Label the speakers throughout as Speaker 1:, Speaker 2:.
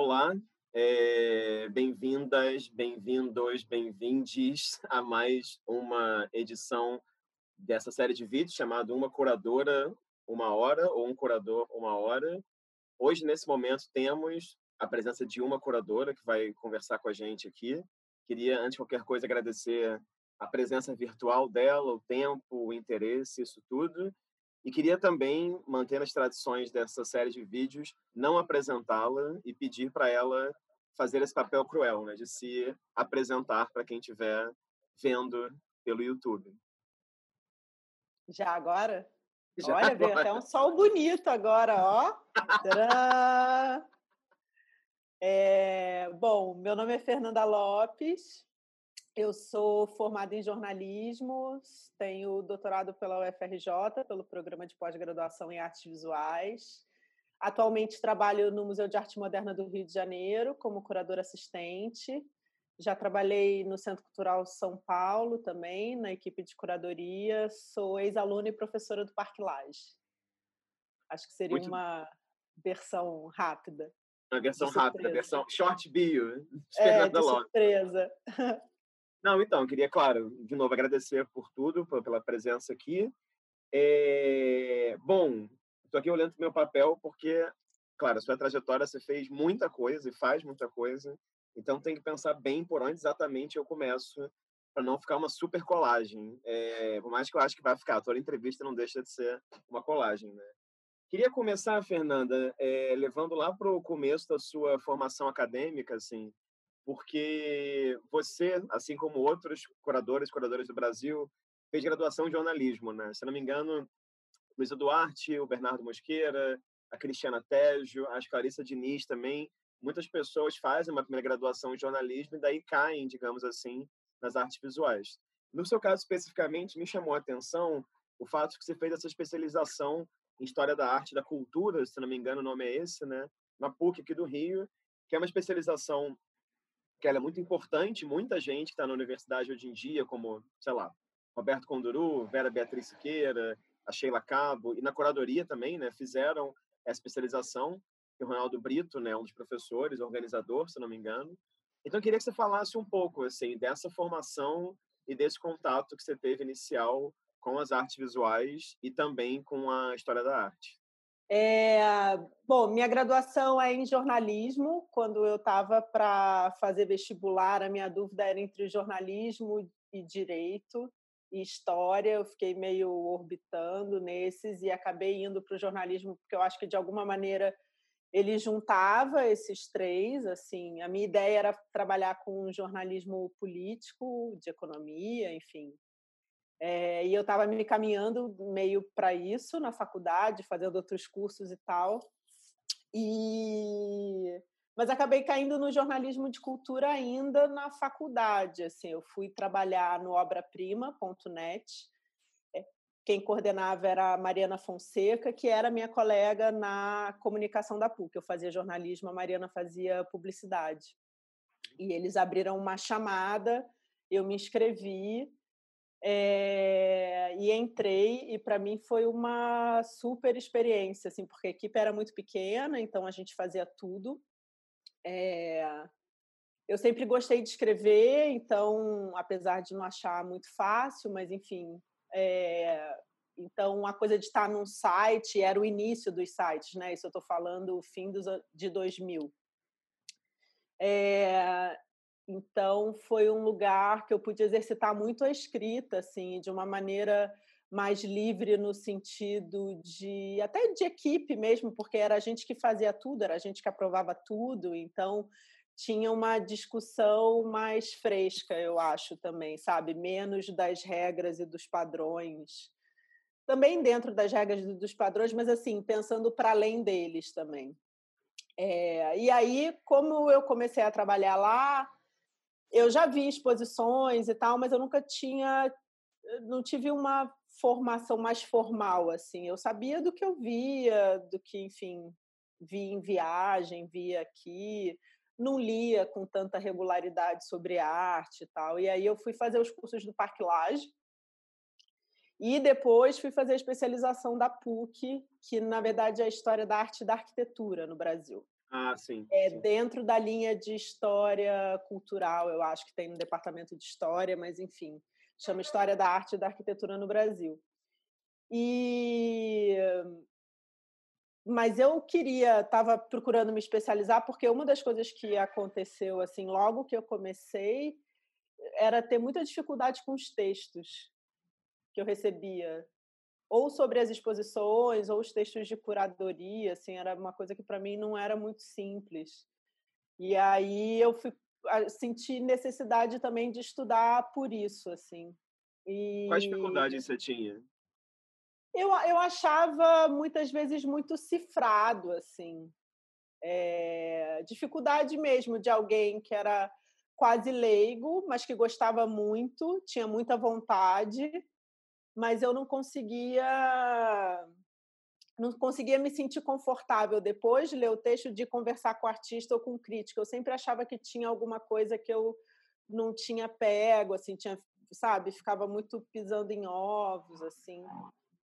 Speaker 1: Olá, é, bem-vindas, bem-vindos, bem-vindes a mais uma edição dessa série de vídeos chamada Uma Curadora, Uma Hora, ou Um Curador, Uma Hora. Hoje, nesse momento, temos a presença de uma curadora que vai conversar com a gente aqui. Queria, antes de qualquer coisa, agradecer a presença virtual dela, o tempo, o interesse, isso tudo. E queria também, manter as tradições dessa série de vídeos, não apresentá-la e pedir para ela fazer esse papel cruel, né, de se apresentar para quem estiver vendo pelo YouTube.
Speaker 2: Já agora?
Speaker 1: Já
Speaker 2: Olha, veio
Speaker 1: agora.
Speaker 2: até um sol bonito agora, ó. É, bom, meu nome é Fernanda Lopes, eu sou formada em jornalismo, tenho doutorado pela UFRJ, pelo programa de pós-graduação em artes visuais. Atualmente trabalho no Museu de Arte Moderna do Rio de Janeiro como curadora assistente. Já trabalhei no Centro Cultural São Paulo também, na equipe de curadoria. Sou ex-aluna e professora do Parque Lage. Acho que seria
Speaker 1: Muito-
Speaker 2: uma versão rápida.
Speaker 1: Uma versão rápida, versão short bio,
Speaker 2: É, de surpresa.
Speaker 1: Não, então, eu queria, claro, de novo agradecer por tudo, pela presença aqui. É, Bom, estou aqui olhando para o meu papel porque, claro, a sua trajetória você fez muita coisa e faz muita coisa, então tem que pensar bem por onde exatamente eu começo para não ficar uma super colagem. É, por mais que eu acho que vai ficar, toda entrevista não deixa de ser uma colagem, né? Queria começar, Fernanda, é, levando lá para o começo da sua formação acadêmica, assim, porque você, assim como outros curadores curadoras do Brasil, fez graduação em jornalismo, né? Se não me engano, Luísa Duarte, o Bernardo Mosqueira, a Cristiana Tejo, a Clarissa Diniz também. Muitas pessoas fazem uma primeira graduação em jornalismo e daí caem, digamos assim, nas artes visuais. No seu caso especificamente, me chamou a atenção o fato que você fez essa especialização em História da Arte e da Cultura, se não me engano o nome é esse, né? Na PUC aqui do Rio, que é uma especialização que ela é muito importante, muita gente que está na universidade hoje em dia, como, sei lá, Roberto Conduru, Vera Beatriz Siqueira, a Sheila Cabo, e na curadoria também, né, fizeram essa especialização, e o Ronaldo Brito, né, um dos professores, organizador, se não me engano. Então, eu queria que você falasse um pouco, assim, dessa formação e desse contato que você teve inicial com as artes visuais e também com a história da arte.
Speaker 2: É, bom, minha graduação é em jornalismo. Quando eu estava para fazer vestibular, a minha dúvida era entre jornalismo e direito e história. Eu fiquei meio orbitando nesses e acabei indo para o jornalismo porque eu acho que de alguma maneira ele juntava esses três. Assim, a minha ideia era trabalhar com jornalismo político, de economia, enfim, é, e eu estava me caminhando meio para isso na faculdade, fazendo outros cursos e tal. E mas acabei caindo no jornalismo de cultura ainda na faculdade. Assim, eu fui trabalhar no obraprima.net. É, Quem coordenava era a Mariana Fonseca, que era minha colega na comunicação da PUC. Eu fazia jornalismo, a Mariana fazia publicidade. E eles abriram uma chamada, eu me inscrevi é, e entrei e para mim foi uma super experiência assim porque a equipe era muito pequena então a gente fazia tudo. É, eu sempre gostei de escrever então apesar de não achar muito fácil mas enfim é, então a coisa de estar num site era o início dos sites né isso eu estou falando o fim dos, de 2000 é, então foi um lugar que eu pude exercitar muito a escrita, assim, de uma maneira mais livre no sentido de até de equipe mesmo, porque era a gente que fazia tudo, era a gente que aprovava tudo, então tinha uma discussão mais fresca, eu acho também, sabe, menos das regras e dos padrões. Também dentro das regras e dos padrões, mas assim, pensando para além deles também. É, e aí, como eu comecei a trabalhar lá, eu já vi exposições e tal, mas eu nunca tinha, não tive uma formação mais formal assim. Eu sabia do que eu via, do que, enfim, vi em viagem, via aqui, não lia com tanta regularidade sobre arte e tal. E aí eu fui fazer os cursos do Parque Lage. E depois fui fazer a especialização da PUC, que na verdade é a história da arte e da arquitetura no Brasil.
Speaker 1: Ah, sim,
Speaker 2: é,
Speaker 1: sim.
Speaker 2: Dentro da linha de história cultural, eu acho que tem no departamento de história, mas enfim, chama História da Arte e da Arquitetura no Brasil. E mas eu queria, estava procurando me especializar porque uma das coisas que aconteceu assim, logo que eu comecei, era ter muita dificuldade com os textos que eu recebia, ou sobre as exposições, ou os textos de curadoria, assim, era uma coisa que para mim não era muito simples. E aí eu fui senti necessidade também de estudar por isso, assim.
Speaker 1: E... Quais dificuldades você tinha?
Speaker 2: Eu, eu achava muitas vezes muito cifrado, assim. É, dificuldade mesmo de alguém que era quase leigo, mas que gostava muito, tinha muita vontade, mas eu não conseguia não conseguia me sentir confortável depois de ler o texto de conversar com o artista ou com o crítico. Eu sempre achava que tinha alguma coisa que eu não tinha pego, assim, tinha, sabe, ficava muito pisando em ovos, assim.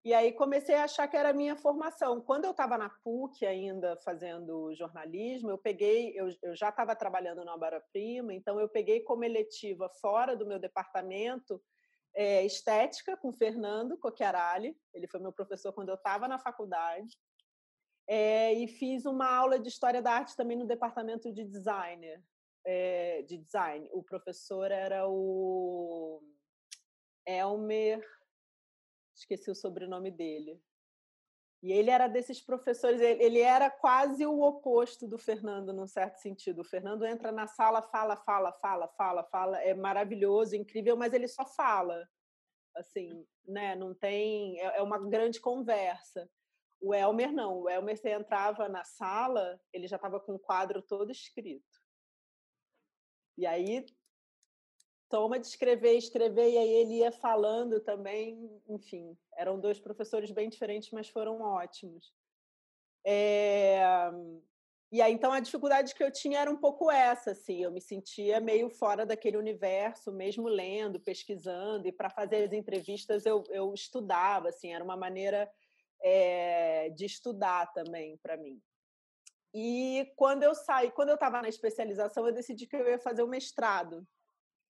Speaker 2: E aí comecei a achar que era a minha formação. Quando eu estava na PUC ainda fazendo jornalismo, eu peguei, eu, eu já estava trabalhando na Obra Prima, então eu peguei como eletiva fora do meu departamento é, estética com Fernando Coquiarali, ele foi meu professor quando eu estava na faculdade, é, e fiz uma aula de história da arte também no departamento de designer, é, de design. O professor era o Elmer esqueci o sobrenome dele. E ele era desses professores, ele era quase o oposto do Fernando, num certo sentido. O Fernando entra na sala, fala, fala, fala, fala, fala, é maravilhoso, incrível, mas ele só fala. Assim, né? Não tem. É, é uma grande conversa. O Elmer não. O Elmer, você entrava na sala, ele já estava com o quadro todo escrito. E aí toma de escrever, escrever, e aí ele ia falando também, enfim, eram dois professores bem diferentes, mas foram ótimos. É... E aí, então, a dificuldade que eu tinha era um pouco essa, assim, eu me sentia meio fora daquele universo, mesmo lendo, pesquisando, e para fazer as entrevistas eu, eu estudava, assim, era uma maneira é, de estudar também para mim. E quando eu saí, quando eu estava na especialização, eu decidi que eu ia fazer o mestrado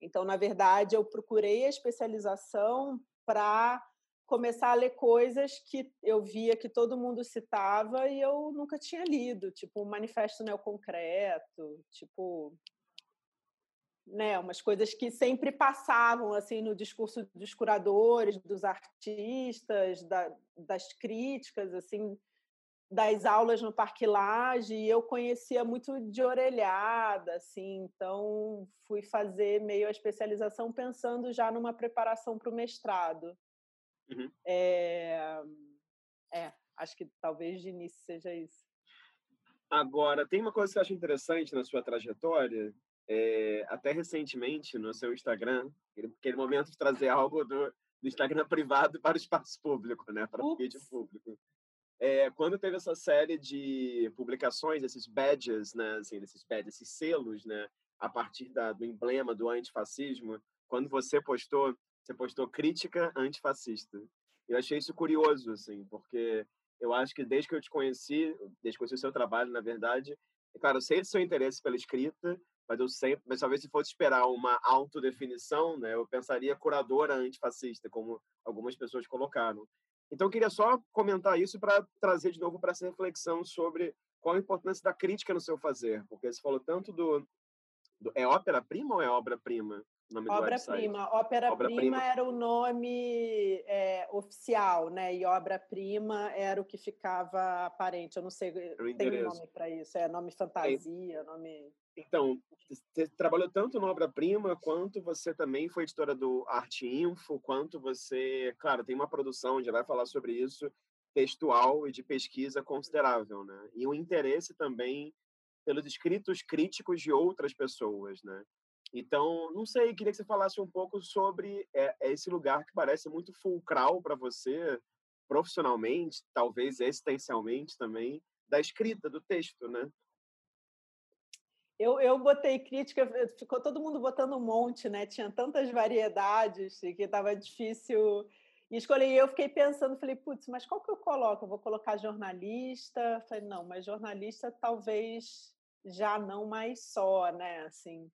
Speaker 2: então, na verdade, eu procurei a especialização para começar a ler coisas que eu via que todo mundo citava e eu nunca tinha lido, tipo o Manifesto Neoconcreto, tipo né, umas coisas que sempre passavam assim no discurso dos curadores, dos artistas, da, das críticas, assim, das aulas no Parque Lage e eu conhecia muito de orelhada, assim, então fui fazer meio a especialização pensando já numa preparação para o mestrado. Uhum. É... é, acho que talvez de início seja isso.
Speaker 1: Agora, tem uma coisa que eu acho interessante na sua trajetória, é, até recentemente no seu Instagram, aquele momento de trazer algo do, do Instagram privado para o espaço público, né, para o vídeo público é, quando teve essa série de publicações, esses badges, né, assim, esses badges, esses selos, né, a partir da, do emblema do antifascismo, quando você postou, você postou crítica antifascista. Eu achei isso curioso, assim, porque eu acho que desde que eu te conheci, desde que eu conheci o seu trabalho, na verdade, é claro, eu sei do seu interesse pela escrita, mas eu sempre, mas talvez se fosse esperar uma autodefinição, né, eu pensaria curadora antifascista, como algumas pessoas colocaram. Então, eu queria só comentar isso para trazer de novo para essa reflexão sobre qual a importância da crítica no seu fazer, porque você falou tanto do, do é ópera-prima ou é obra-prima?
Speaker 2: Obra-prima. Ópera-prima era o nome é, oficial, né? E obra-prima era o que ficava aparente. Eu não sei, tem um nome para isso. É nome fantasia, é. nome.
Speaker 1: Então, você trabalhou tanto no Obra-Prima, quanto você também foi editora do Arte Info, quanto você, claro, tem uma produção, já vai falar sobre isso, textual e de pesquisa considerável, né? E um interesse também pelos escritos críticos de outras pessoas, né? Então, não sei, queria que você falasse um pouco sobre é, esse lugar que parece muito fulcral para você, profissionalmente, talvez existencialmente também, da escrita, do texto, né?
Speaker 2: Eu, eu botei crítica, ficou todo mundo botando um monte, né? Tinha tantas variedades que estava difícil. E escolhi, eu fiquei pensando, falei, putz, mas qual que eu coloco? Eu vou colocar jornalista? Falei, não, mas jornalista talvez já não mais só, né? Assim,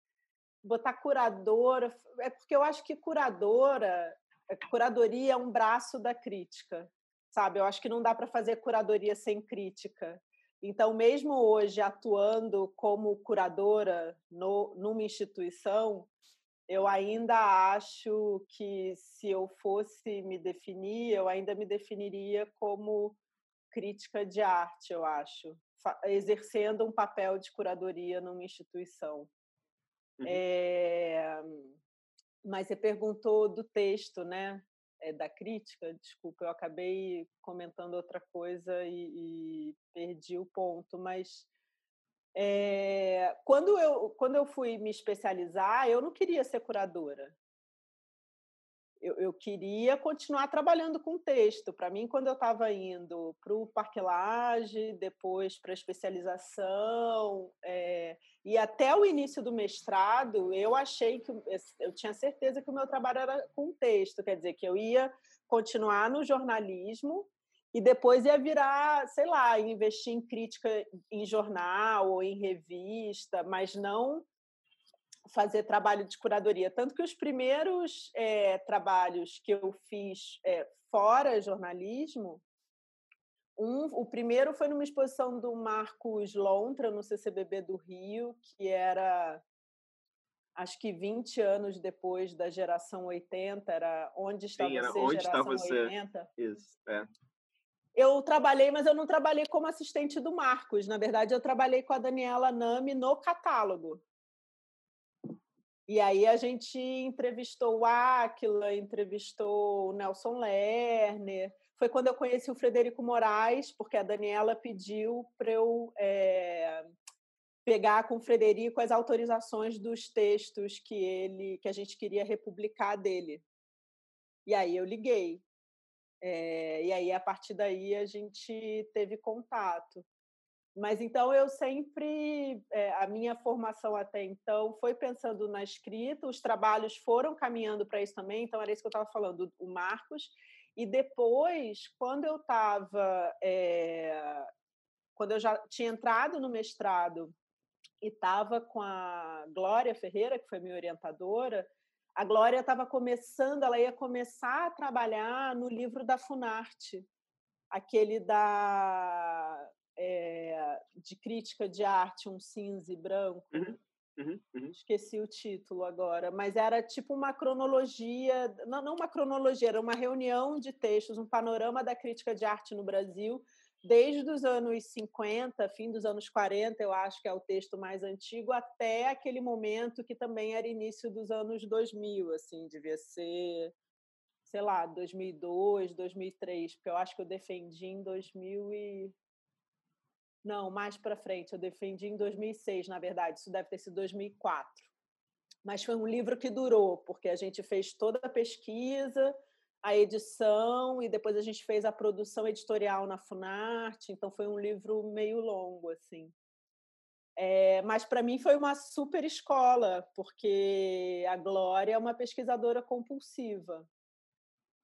Speaker 2: botar curadora, é porque eu acho que curadora, é, curadoria é um braço da crítica, sabe? Eu acho que não dá para fazer curadoria sem crítica. Então, mesmo hoje atuando como curadora no, numa instituição, eu ainda acho que se eu fosse me definir, eu ainda me definiria como crítica de arte, eu acho, exercendo um papel de curadoria numa instituição. Uhum. É... Mas você perguntou do texto, né? É, da crítica, desculpa, eu acabei comentando outra coisa e, e perdi o ponto, mas é, quando, eu, quando eu fui me especializar, eu não queria ser curadora. Eu, eu queria continuar trabalhando com texto. Para mim, quando eu estava indo para o parquelage, depois para a especialização, é, e até o início do mestrado, eu achei que eu tinha certeza que o meu trabalho era com texto, quer dizer, que eu ia continuar no jornalismo e depois ia virar, sei lá, investir em crítica em jornal ou em revista, mas não fazer trabalho de curadoria. Tanto que os primeiros é, trabalhos que eu fiz é, fora jornalismo, um, o primeiro foi numa exposição do Marcos Lontra, no CCBB do Rio, que era acho que 20 anos depois da geração 80, era Onde Está Sim, Você, onde geração está você? 80.
Speaker 1: Isso, é
Speaker 2: eu trabalhei, mas eu não trabalhei como assistente do Marcos. Na verdade, eu trabalhei com a Daniela Nami no catálogo. E aí a gente entrevistou o Aquila, entrevistou o Nelson Lerner. Foi quando eu conheci o Frederico Moraes, porque a Daniela pediu para eu é, pegar com o Frederico as autorizações dos textos que ele, que a gente queria republicar dele. E aí eu liguei é, e aí, a partir daí, a gente teve contato. Mas então eu sempre, é, a minha formação até então foi pensando na escrita, os trabalhos foram caminhando para isso também, então era isso que eu estava falando, o Marcos. E depois, quando eu estava, é, quando eu já tinha entrado no mestrado e estava com a Glória Ferreira, que foi minha orientadora, a Glória estava começando, ela ia começar a trabalhar no livro da Funarte, aquele da é, de crítica de arte, um cinza e branco.
Speaker 1: Uhum, uhum, uhum.
Speaker 2: Esqueci o título agora, mas era tipo uma cronologia, não, não uma cronologia, era uma reunião de textos, um panorama da crítica de arte no Brasil desde os anos 50, fim dos anos 40, eu acho que é o texto mais antigo, até aquele momento que também era início dos anos 2000, assim, devia ser, sei lá, 2002, 2003, porque eu acho que eu defendi em 2000 e não, mais para frente, eu defendi em 2006, na verdade, isso deve ter sido 2004. Mas foi um livro que durou, porque a gente fez toda a pesquisa, a edição e depois a gente fez a produção editorial na Funarte, então foi um livro meio longo assim. É, mas para mim foi uma super escola, porque a Glória é uma pesquisadora compulsiva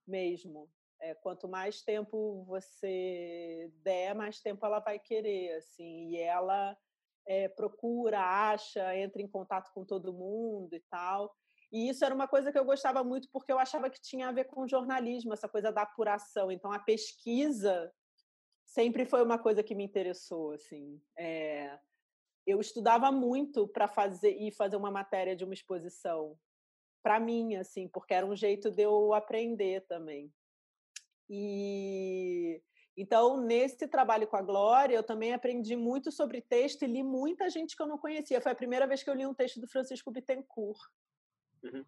Speaker 2: mesmo. É, quanto mais tempo você der, mais tempo ela vai querer, assim. E ela é, procura, acha, entra em contato com todo mundo e tal. E isso era uma coisa que eu gostava muito porque eu achava que tinha a ver com jornalismo, essa coisa da apuração. Então, a pesquisa sempre foi uma coisa que me interessou. Assim. É... Eu estudava muito para fazer e fazer uma matéria de uma exposição para mim, assim, porque era um jeito de eu aprender também. E então, nesse trabalho com a Glória, eu também aprendi muito sobre texto e li muita gente que eu não conhecia. Foi a primeira vez que eu li um texto do Francisco Bittencourt.
Speaker 1: Uhum.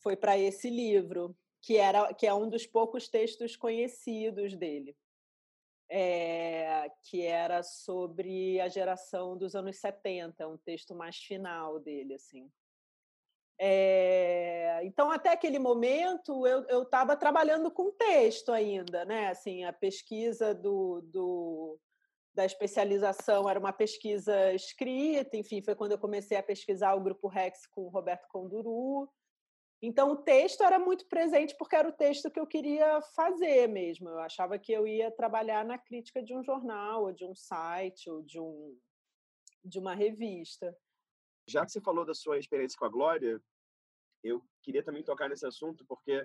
Speaker 2: Foi para esse livro, que, era, que é um dos poucos textos conhecidos dele. É, que era sobre a geração dos anos 70, um texto mais final dele, assim. É, então, até aquele momento, eu estava trabalhando com texto ainda, né? Assim, a pesquisa do, do, da especialização era uma pesquisa escrita, enfim, foi quando eu comecei a pesquisar o Grupo Rex com o Roberto Conduru. Então, o texto era muito presente porque era o texto que eu queria fazer mesmo. Eu achava que eu ia trabalhar na crítica de um jornal, ou de um site, ou de, um, de uma revista.
Speaker 1: Já que você falou da sua experiência com a Glória, eu queria também tocar nesse assunto, porque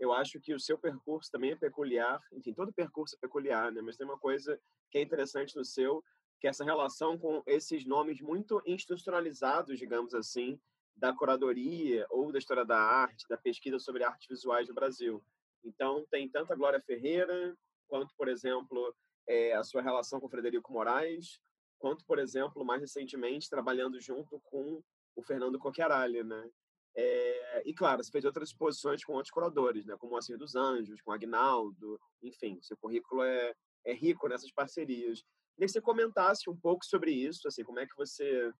Speaker 1: eu acho que o seu percurso também é peculiar. Enfim, todo percurso é peculiar, né? Mas tem uma coisa que é interessante no seu, que é essa relação com esses nomes muito institucionalizados, digamos assim, da curadoria ou da história da arte, da pesquisa sobre artes visuais no Brasil. Então, tem tanto a Glória Ferreira, quanto, por exemplo, é, a sua relação com Frederico Moraes, quanto, por exemplo, mais recentemente, trabalhando junto com o Fernando Coquiaralli, né? É, e, claro, você fez outras exposições com outros curadores, né? como o Assir dos Anjos, com o Agnaldo, enfim, seu currículo é, é rico nessas parcerias. Queria que você comentasse um pouco sobre isso, assim, como é que você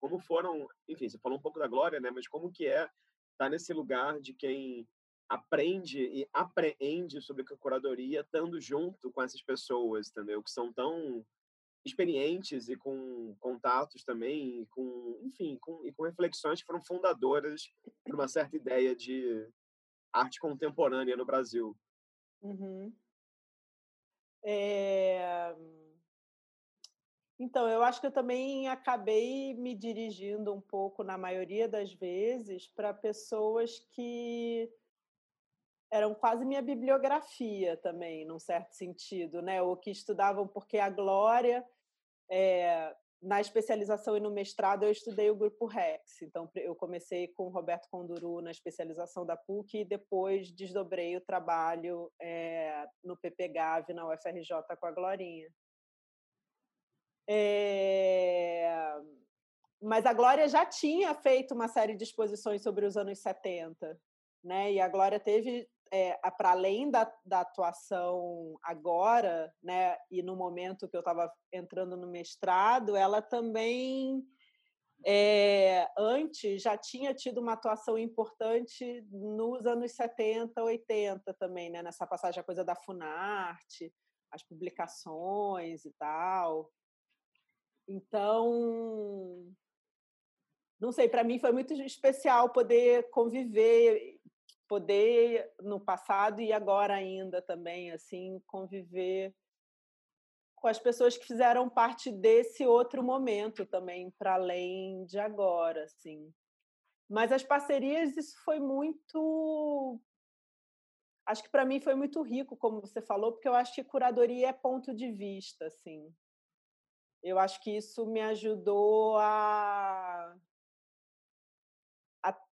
Speaker 1: como foram, enfim, você falou um pouco da Glória, né? Mas como que é estar tá nesse lugar de quem aprende e apreende sobre curadoria estando junto com essas pessoas, entendeu? Que são tão experientes e com contatos também, e com, enfim, com, e com reflexões que foram fundadoras para uma certa ideia de arte contemporânea no Brasil.
Speaker 2: Uhum. É... Então, eu acho que eu também acabei me dirigindo um pouco, na maioria das vezes, para pessoas que eram quase minha bibliografia também, num certo sentido, né? Ou que estudavam, porque a Glória, é, na especialização e no mestrado, eu estudei o grupo Rex. Então, eu comecei com o Roberto Conduru na especialização da PUC e depois desdobrei o trabalho é, no PPGAV, na UFRJ, com a Glorinha. É... Mas a Glória já tinha feito uma série de exposições sobre os anos 70, né? E a Glória teve, é, para além da, da atuação agora, né? E no momento que eu estava entrando no mestrado, ela também é, antes já tinha tido uma atuação importante nos anos 70, 80 também, né? Nessa passagem a coisa da Funarte, as publicações e tal. Então, não sei, para mim foi muito especial poder conviver, poder no passado e agora ainda também, assim, conviver com as pessoas que fizeram parte desse outro momento também, para além de agora, assim. Mas as parcerias, isso foi muito. Acho que para mim foi muito rico, como você falou, porque eu acho que curadoria é ponto de vista, assim eu acho que isso me ajudou a,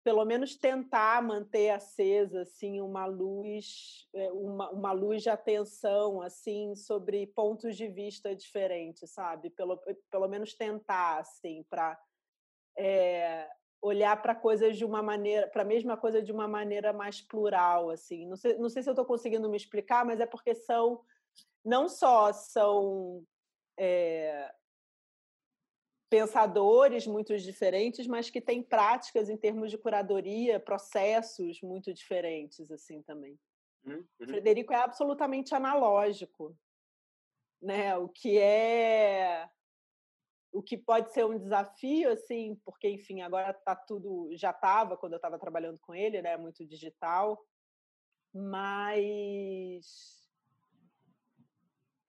Speaker 2: pelo menos tentar manter acesa assim uma luz é, uma, uma luz de atenção assim sobre pontos de vista diferentes sabe? Pelo, pelo menos tentar assim para é, olhar para coisas de uma maneira para a mesma coisa de uma maneira mais plural assim. Não sei, não sei se eu estou conseguindo me explicar mas é porque são não só são é, pensadores muito diferentes, mas que têm práticas em termos de curadoria, processos muito diferentes assim também. Uhum. Frederico é absolutamente analógico, né? O que é o que pode ser um desafio assim, porque enfim, agora tá tudo já estava quando eu estava trabalhando com ele, né, muito digital, mas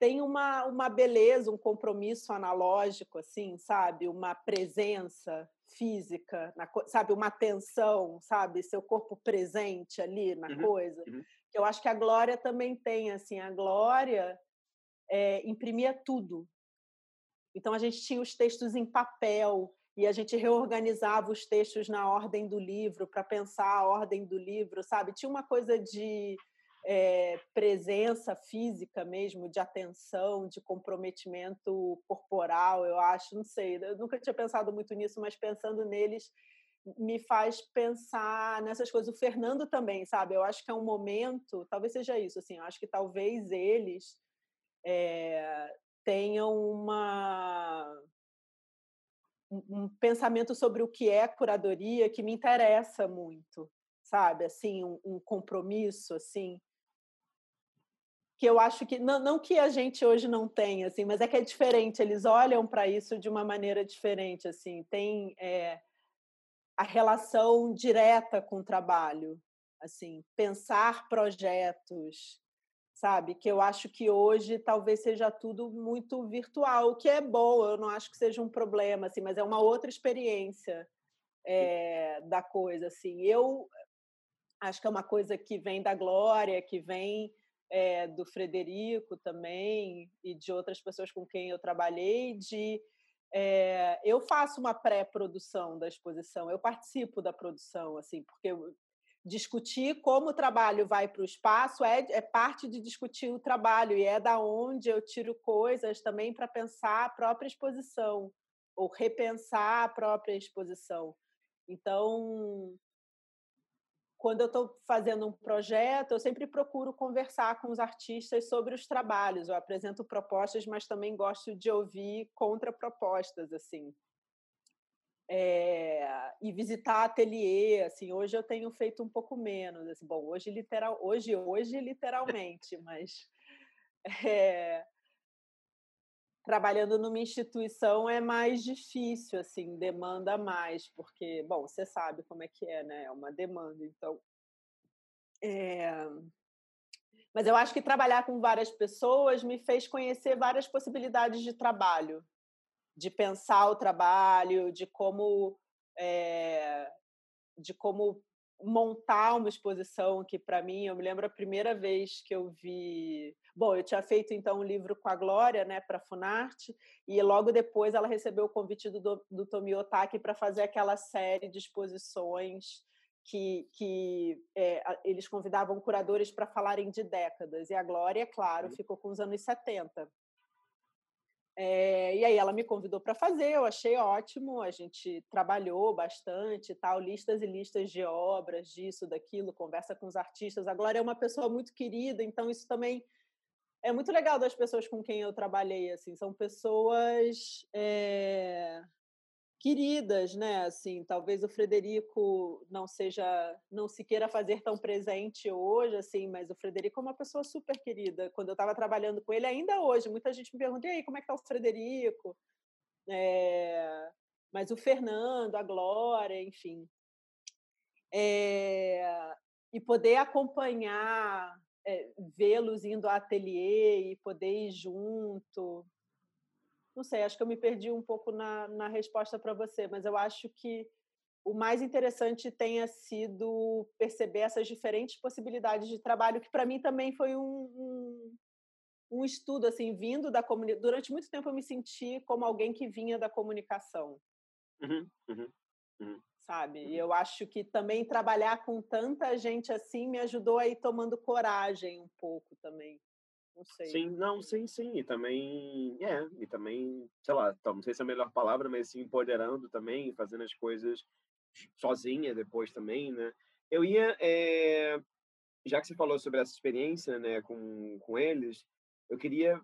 Speaker 2: tem uma, uma beleza, um compromisso analógico, assim, sabe? Uma presença física, na, sabe? Uma atenção, sabe? Seu corpo presente ali na uhum, coisa. Uhum. Eu acho que a Glória também tem, assim, a Glória é, imprimia tudo. Então a gente tinha os textos em papel e a gente reorganizava os textos na ordem do livro para pensar a ordem do livro, sabe? Tinha uma coisa de é, presença física mesmo, de atenção, de comprometimento corporal, eu acho, não sei, eu nunca tinha pensado muito nisso, mas pensando neles me faz pensar nessas coisas. O Fernando também, sabe? Eu acho que é um momento, talvez seja isso, assim, eu acho que talvez eles é, tenham uma um pensamento sobre o que é curadoria que me interessa muito, sabe? Assim, um, um compromisso, assim, que eu acho que não, não, que a gente hoje não tenha, assim, mas é que é diferente. Eles olham para isso de uma maneira diferente, assim. Tem é, a relação direta com o trabalho, assim, pensar projetos, sabe? Que eu acho que hoje talvez seja tudo muito virtual, o que é bom, eu não acho que seja um problema, assim, mas é uma outra experiência é, da coisa, assim. Eu acho que é uma coisa que vem da Glória, que vem é, do Frederico também e de outras pessoas com quem eu trabalhei, de é, eu faço uma pré-produção da exposição, eu participo da produção, assim, porque discutir como o trabalho vai para o espaço é, é parte de discutir o trabalho e é da onde eu tiro coisas também para pensar a própria exposição ou repensar a própria exposição. Então, quando eu estou fazendo um projeto, eu sempre procuro conversar com os artistas sobre os trabalhos. Eu apresento propostas, mas também gosto de ouvir contrapropostas, assim. É, e visitar ateliê, assim, hoje eu tenho feito um pouco menos, assim, bom, hoje literal, hoje hoje literalmente, mas é, trabalhando numa instituição é mais difícil, assim, demanda mais, porque, bom, você sabe como é que é, né? É uma demanda, então. É... Mas eu acho que trabalhar com várias pessoas me fez conhecer várias possibilidades de trabalho, de pensar o trabalho, de como é... de como montar uma exposição que para mim eu me lembro a primeira vez que eu vi bom eu tinha feito então um livro com a Glória né para Funarte e logo depois ela recebeu o convite do, do Tomi Otaki para fazer aquela série de exposições que, que é, eles convidavam curadores para falarem de décadas e a Glória claro ficou com os anos 70 é, e aí ela me convidou para fazer, eu achei ótimo, a gente trabalhou bastante, tal, listas e listas de obras, disso, daquilo, conversa com os artistas. A Glória é uma pessoa muito querida, então isso também é muito legal das pessoas com quem eu trabalhei, assim, são pessoas é, queridas, né? Assim, talvez o Frederico não seja, não se queira fazer tão presente hoje, assim, mas o Frederico é uma pessoa super querida. Quando eu estava trabalhando com ele, ainda hoje, muita gente me pergunta: e aí, como é que tá o Frederico? É... Mas o Fernando, a Glória, enfim. É... E poder acompanhar, é, vê-los indo ao ateliê e poder ir junto, não sei, acho que eu me perdi um pouco na, na resposta para você, mas eu acho que o mais interessante tenha sido perceber essas diferentes possibilidades de trabalho, que para mim também foi um, um, um, estudo, assim, vindo da comunidade. Durante muito tempo eu me senti como alguém que vinha da comunicação.
Speaker 1: Uhum, uhum, uhum.
Speaker 2: Sabe? E eu acho que também trabalhar com tanta gente assim me ajudou a ir tomando coragem um pouco também. Não sei.
Speaker 1: Sim, não, sim, sim. E também, é, e também, sei lá, não sei se é a melhor palavra, mas se empoderando também, fazendo as coisas sozinha depois também, né? Eu ia, é, já que você falou sobre essa experiência, né, com, com eles, eu queria,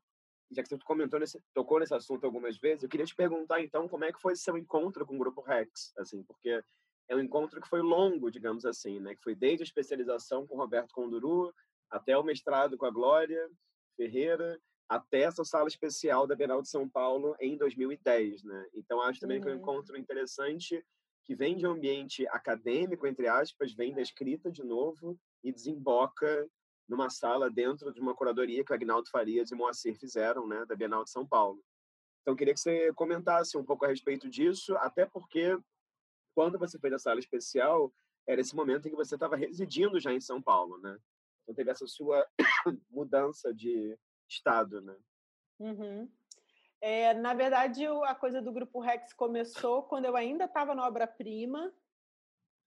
Speaker 1: já que você comentou nesse, tocou nesse assunto algumas vezes, eu queria te perguntar, então, como é que foi seu encontro com o Grupo Rex, assim, porque é um encontro que foi longo, digamos assim, né, que foi desde a especialização com o Roberto Conduru até o mestrado com a Glória, Ferreira até essa sala especial da Bienal de São Paulo em 2010, né? Então acho também uhum. que é um encontro interessante que vem de um ambiente acadêmico, entre aspas, vem da escrita de novo e desemboca numa sala dentro de uma curadoria que o Agnaldo Farias e Moacir fizeram, né, da Bienal de São Paulo. Então queria que você comentasse um pouco a respeito disso, até porque quando você fez a sala especial, era esse momento em que você estava residindo já em São Paulo, né? Então teve essa sua mudança de estado, né?
Speaker 2: Uhum. É, na verdade, a coisa do Grupo Rex começou quando eu ainda estava na obra-prima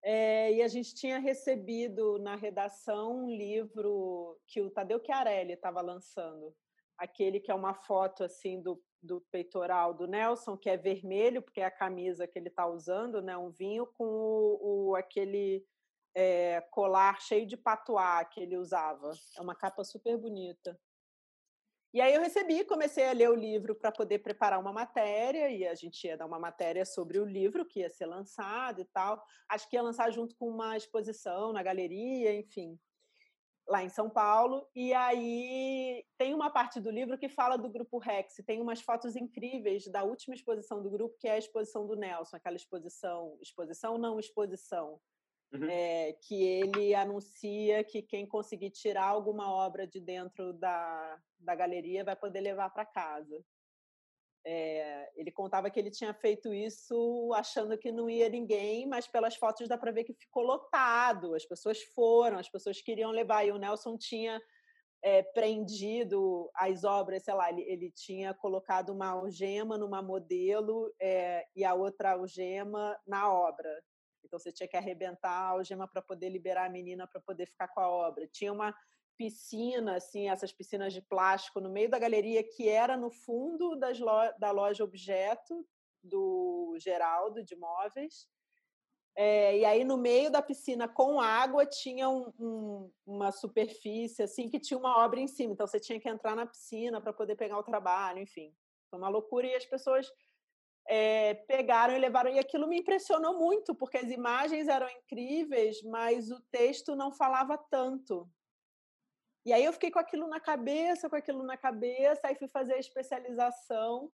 Speaker 2: é, e a gente tinha recebido na redação um livro que o Tadeu Chiarelli estava lançando, aquele que é uma foto assim do, do peitoral do Nelson, que é vermelho, porque é a camisa que ele está usando, né? um vinho com o, o aquele é, colar cheio de patuá que ele usava. É uma capa super bonita. E aí eu recebi, comecei a ler o livro para poder preparar uma matéria, e a gente ia dar uma matéria sobre o livro que ia ser lançado e tal. Acho que ia lançar junto com uma exposição na galeria, enfim. lá em São Paulo, e aí tem uma parte do livro que fala do grupo Rex, tem umas fotos incríveis da última exposição do grupo, que é a exposição do Nelson, aquela exposição, exposição não exposição, uhum. é, que ele anuncia que quem conseguir tirar alguma obra de dentro da, da galeria vai poder levar para casa. É, ele contava que ele tinha feito isso achando que não ia ninguém, mas pelas fotos dá para ver que ficou lotado. As pessoas foram, as pessoas queriam levar. E o Nelson tinha é, prendido as obras, sei lá, ele, ele, tinha colocado uma algema numa modelo é, e a outra algema na obra. Então você tinha que arrebentar a algema para poder liberar a menina para poder ficar com a obra. Tinha uma piscina, assim, essas piscinas de plástico no meio da galeria, que era no fundo das lo da loja Objeto, do Geraldo, de móveis. É, e aí, no meio da piscina, com água, tinha um, um, uma superfície, assim, que tinha uma obra em cima. Então, você tinha que entrar na piscina para poder pegar o trabalho, enfim. Foi uma loucura. E as pessoas é, pegaram e levaram. E aquilo me impressionou muito, porque as imagens eram incríveis, mas o texto não falava tanto. E aí eu fiquei com aquilo na cabeça, com aquilo na cabeça, aí fui fazer a especialização,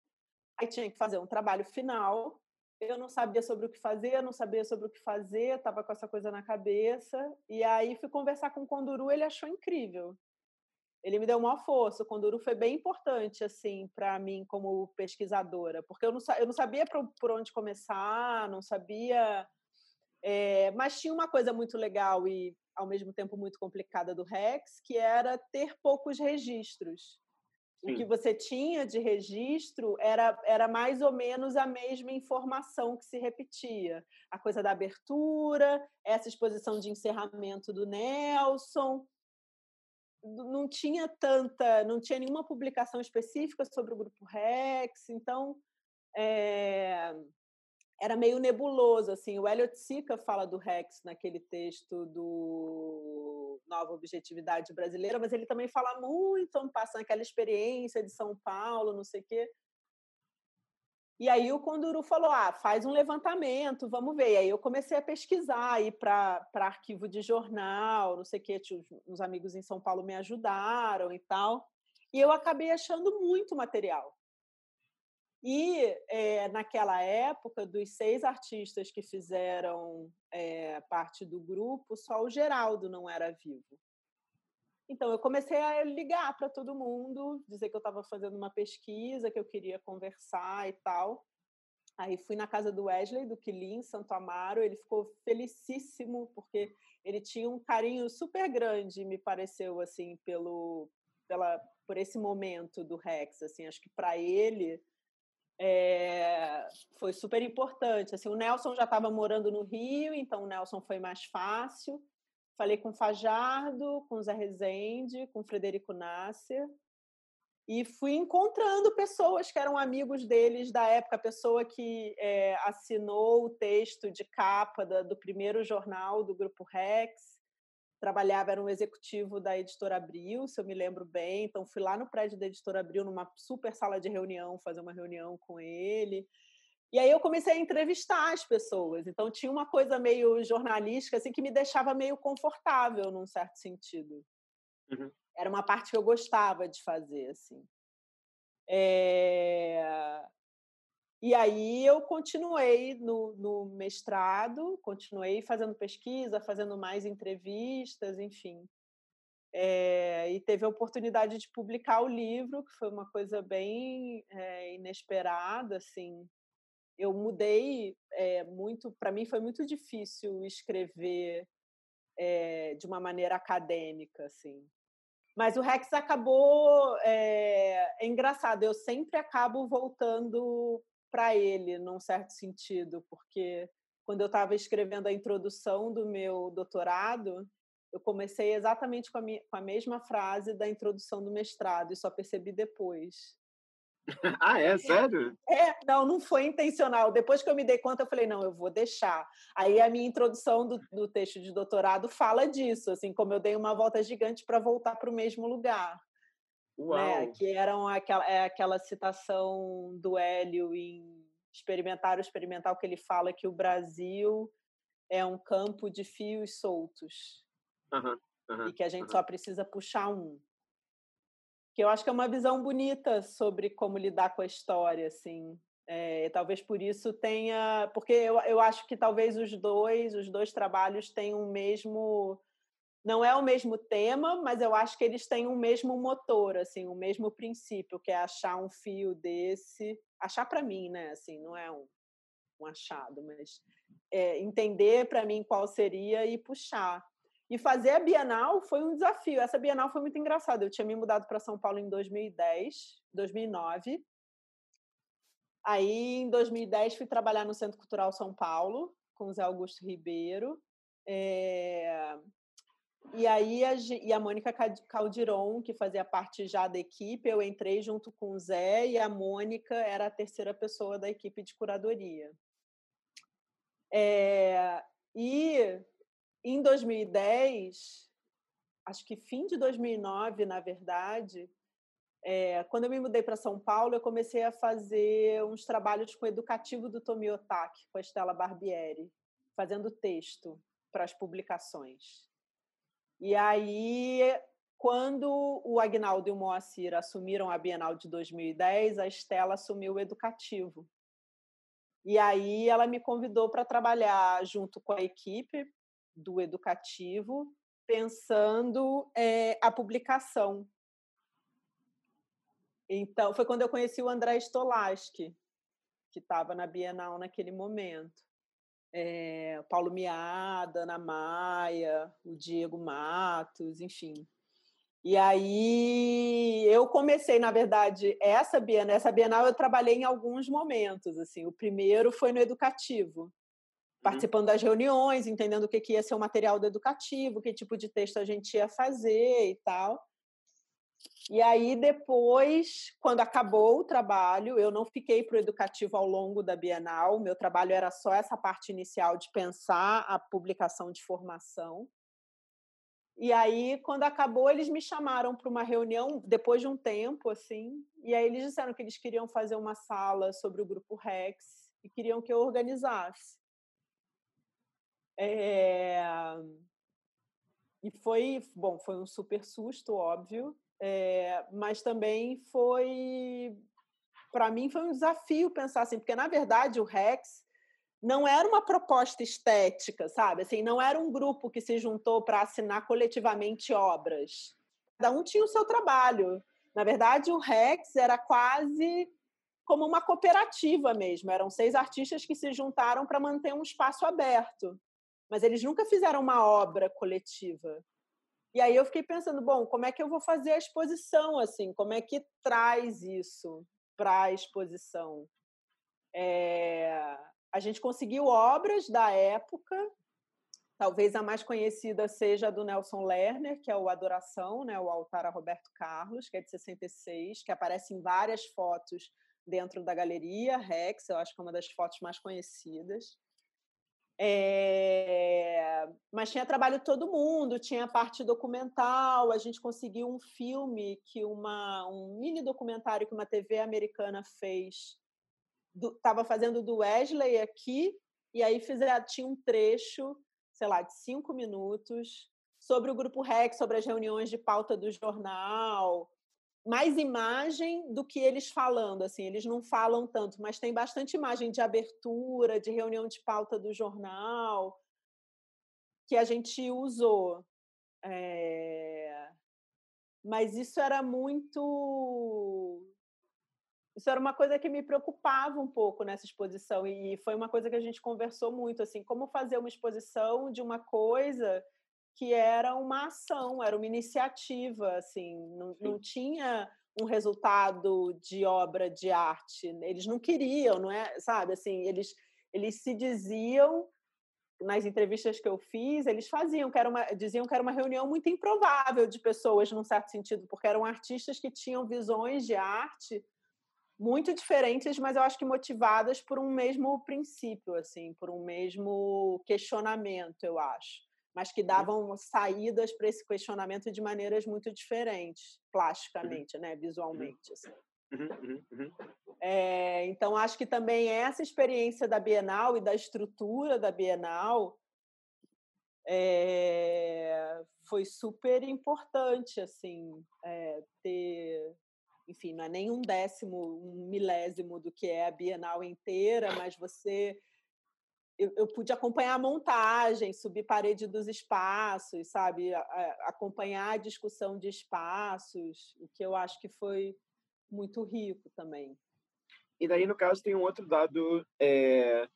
Speaker 2: aí tinha que fazer um trabalho final. Eu não sabia sobre o que fazer, não sabia sobre o que fazer, estava com essa coisa na cabeça. E aí fui conversar com o Conduru, ele achou incrível. Ele me deu uma força. O Conduru foi bem importante assim para mim como pesquisadora, porque eu não, eu não sabia por onde começar, não sabia é, mas tinha uma coisa muito legal e ao mesmo tempo muito complicada do Rex, que era ter poucos registros. Sim. O que você tinha de registro era, era mais ou menos a mesma informação que se repetia. A coisa da abertura, essa exposição de encerramento do Nelson. Não tinha tanta, não tinha nenhuma publicação específica sobre o grupo Rex, então é, era meio nebuloso, assim. O Elliot Sica fala do Rex naquele texto do Nova Objetividade Brasileira, mas ele também fala muito, passa naquela experiência de São Paulo, não sei o quê. E aí o Conduru falou, ah, faz um levantamento, vamos ver. E aí eu comecei a pesquisar, ir para arquivo de jornal, não sei o quê. Uns amigos em São Paulo me ajudaram e tal. E eu acabei achando muito material. E é, naquela época, dos seis artistas que fizeram é, parte do grupo, só o Geraldo não era vivo. Então eu comecei a ligar para todo mundo, dizer que eu estava fazendo uma pesquisa, que eu queria conversar e tal. Aí fui na casa do Wesley, do Quilim, Santo Amaro. Ele ficou felicíssimo porque ele tinha um carinho super grande, me pareceu assim, pelo, pela, por esse momento do Rex. Assim, acho que para ele é, foi super importante. Assim, o Nelson já estava morando no Rio, então o Nelson foi mais fácil. Falei com Fajardo, com Zé Rezende, com Frederico Nasser. E fui encontrando pessoas que eram amigos deles da época, a pessoa que é, assinou o texto de capa da, do primeiro jornal do Grupo Rex, trabalhava, era um executivo da Editora Abril, se eu me lembro bem. Então, fui lá no prédio da Editora Abril, numa super sala de reunião, fazer uma reunião com ele. E aí eu comecei a entrevistar as pessoas. Então, tinha uma coisa meio jornalística, assim, que me deixava meio confortável, num certo sentido. Uhum. Era uma parte que eu gostava de fazer, assim. É... E aí eu continuei no, no, mestrado, continuei fazendo pesquisa, fazendo mais entrevistas, enfim. É, e teve a oportunidade de publicar o livro, que foi uma coisa bem é, inesperada, assim. Eu mudei é, muito, para mim foi muito difícil escrever de uma maneira acadêmica, assim. Mas o Rex acabou. É, é, engraçado, eu sempre acabo voltando para ele, num certo sentido, porque quando eu estava escrevendo a introdução do meu doutorado, eu comecei exatamente com a, minha, com a mesma frase da introdução do mestrado e só percebi depois.
Speaker 1: ah, é? Sério?
Speaker 2: É, não, não foi intencional. Depois que eu me dei conta, eu falei, não, eu vou deixar. Aí a minha introdução do, do texto de doutorado fala disso, assim, como eu dei uma volta gigante para voltar para o mesmo lugar. Né? Que eram aquela, é aquela citação do Hélio em Experimentar o Experimental, que ele fala que o Brasil é um campo de fios soltos.
Speaker 1: Uhum.
Speaker 2: uhum, e que a gente uhum. só precisa puxar um. Que eu acho que é uma visão bonita sobre como lidar com a história, assim. É, talvez por isso tenha, porque eu, eu acho que talvez os dois, os dois trabalhos tenham o mesmo, não é o mesmo tema, mas eu acho que eles têm o mesmo motor, assim, o mesmo princípio, que é achar um fio desse, achar para mim, né? Assim, não é um, um achado, mas é, entender para mim qual seria e puxar. E fazer a Bienal foi um desafio. Essa Bienal foi muito engraçada. Eu tinha me mudado para São Paulo em 2010, 2009. Aí, em 2010, fui trabalhar no Centro Cultural São Paulo, com o Zé Augusto Ribeiro. É... E aí, a, e a Mônica Caldiron, que fazia parte já da equipe, eu entrei junto com o Zé, e a Mônica era a terceira pessoa da equipe de curadoria. É, e em 2010, acho que fim de 2009, na verdade, é, quando eu me mudei para São Paulo, eu comecei a fazer uns trabalhos com o educativo do Tomiotaki, com a Estela Barbieri, fazendo texto para as publicações. E aí, quando o Agnaldo e o Moacir assumiram a Bienal de 2010, a Estela assumiu o educativo. E aí ela me convidou para trabalhar junto com a equipe do educativo, pensando é, a publicação. Então, foi quando eu conheci o André Stolaski, que estava na Bienal naquele momento. É, Paulo Miada, Ana Maia, o Diego Matos, enfim. E aí eu comecei, na verdade, essa Bienal, essa Bienal eu trabalhei em alguns momentos, assim. O primeiro foi no educativo. Participando das reuniões, entendendo o que, ia ser o material do educativo, que tipo de texto a gente ia fazer e tal. E aí depois, quando acabou o trabalho, eu não fiquei para o educativo ao longo da Bienal. Meu trabalho era só essa parte inicial de pensar a publicação de formação. E aí, quando acabou, eles me chamaram para uma reunião depois de um tempo, assim. E aí eles disseram que eles queriam fazer uma sala sobre o grupo Rex e queriam que eu organizasse. É... E foi, bom, foi um super susto, óbvio, é... mas também foi, para mim, foi um desafio pensar assim, porque na verdade o Rex não era uma proposta estética, sabe? Assim, não era um grupo que se juntou para assinar coletivamente obras. Cada um tinha o seu trabalho. Na verdade, o Rex era quase como uma cooperativa mesmo. Eram seis artistas que se juntaram para manter um espaço aberto. Mas eles nunca fizeram uma obra coletiva. E aí eu fiquei pensando, bom, como é que eu vou fazer a exposição assim? Como é que traz isso para a exposição? É a gente conseguiu obras da época, talvez a mais conhecida seja a do Nelson Lerner, que é o Adoração, né, o altar a Roberto Carlos, que é de 66, que aparece em várias fotos dentro da galeria Rex, eu acho que é uma das fotos mais conhecidas. É... Mas tinha trabalho todo mundo, tinha parte documental, a gente conseguiu um filme que uma um mini documentário que uma TV americana fez estava fazendo do Wesley aqui, e aí fizeram, tinha um trecho, sei lá, de cinco minutos, sobre o Grupo REC, sobre as reuniões de pauta do jornal, mais imagem do que eles falando, assim, eles não falam tanto, mas tem bastante imagem de abertura, de reunião de pauta do jornal, que a gente usou. É... Mas isso era muito isso era uma coisa que me preocupava um pouco nessa exposição e foi uma coisa que a gente conversou muito assim como fazer uma exposição de uma coisa que era uma ação era uma iniciativa assim não, não tinha um resultado de obra de arte eles não queriam não é sabe assim eles eles se diziam nas entrevistas que eu fiz, eles faziam que era uma, diziam que era uma reunião muito improvável de pessoas, num certo sentido, porque eram artistas que tinham visões de arte muito diferentes, mas eu acho que motivadas por um mesmo princípio, assim, por um mesmo questionamento, eu acho, mas que uhum. davam saídas para esse questionamento de maneiras muito diferentes, uhum. plasticamente, né, visualmente. Assim. Uhum, é, então, acho que também essa experiência da Bienal e da estrutura da Bienal é, foi super importante assim é, ter enfim não é nem um décimo um milésimo do que é a Bienal inteira mas você eu, eu pude acompanhar a montagem subir parede dos espaços sabe a, a, acompanhar a discussão de espaços o que eu acho que foi muito rico também
Speaker 1: e daí no caso tem um outro dado é,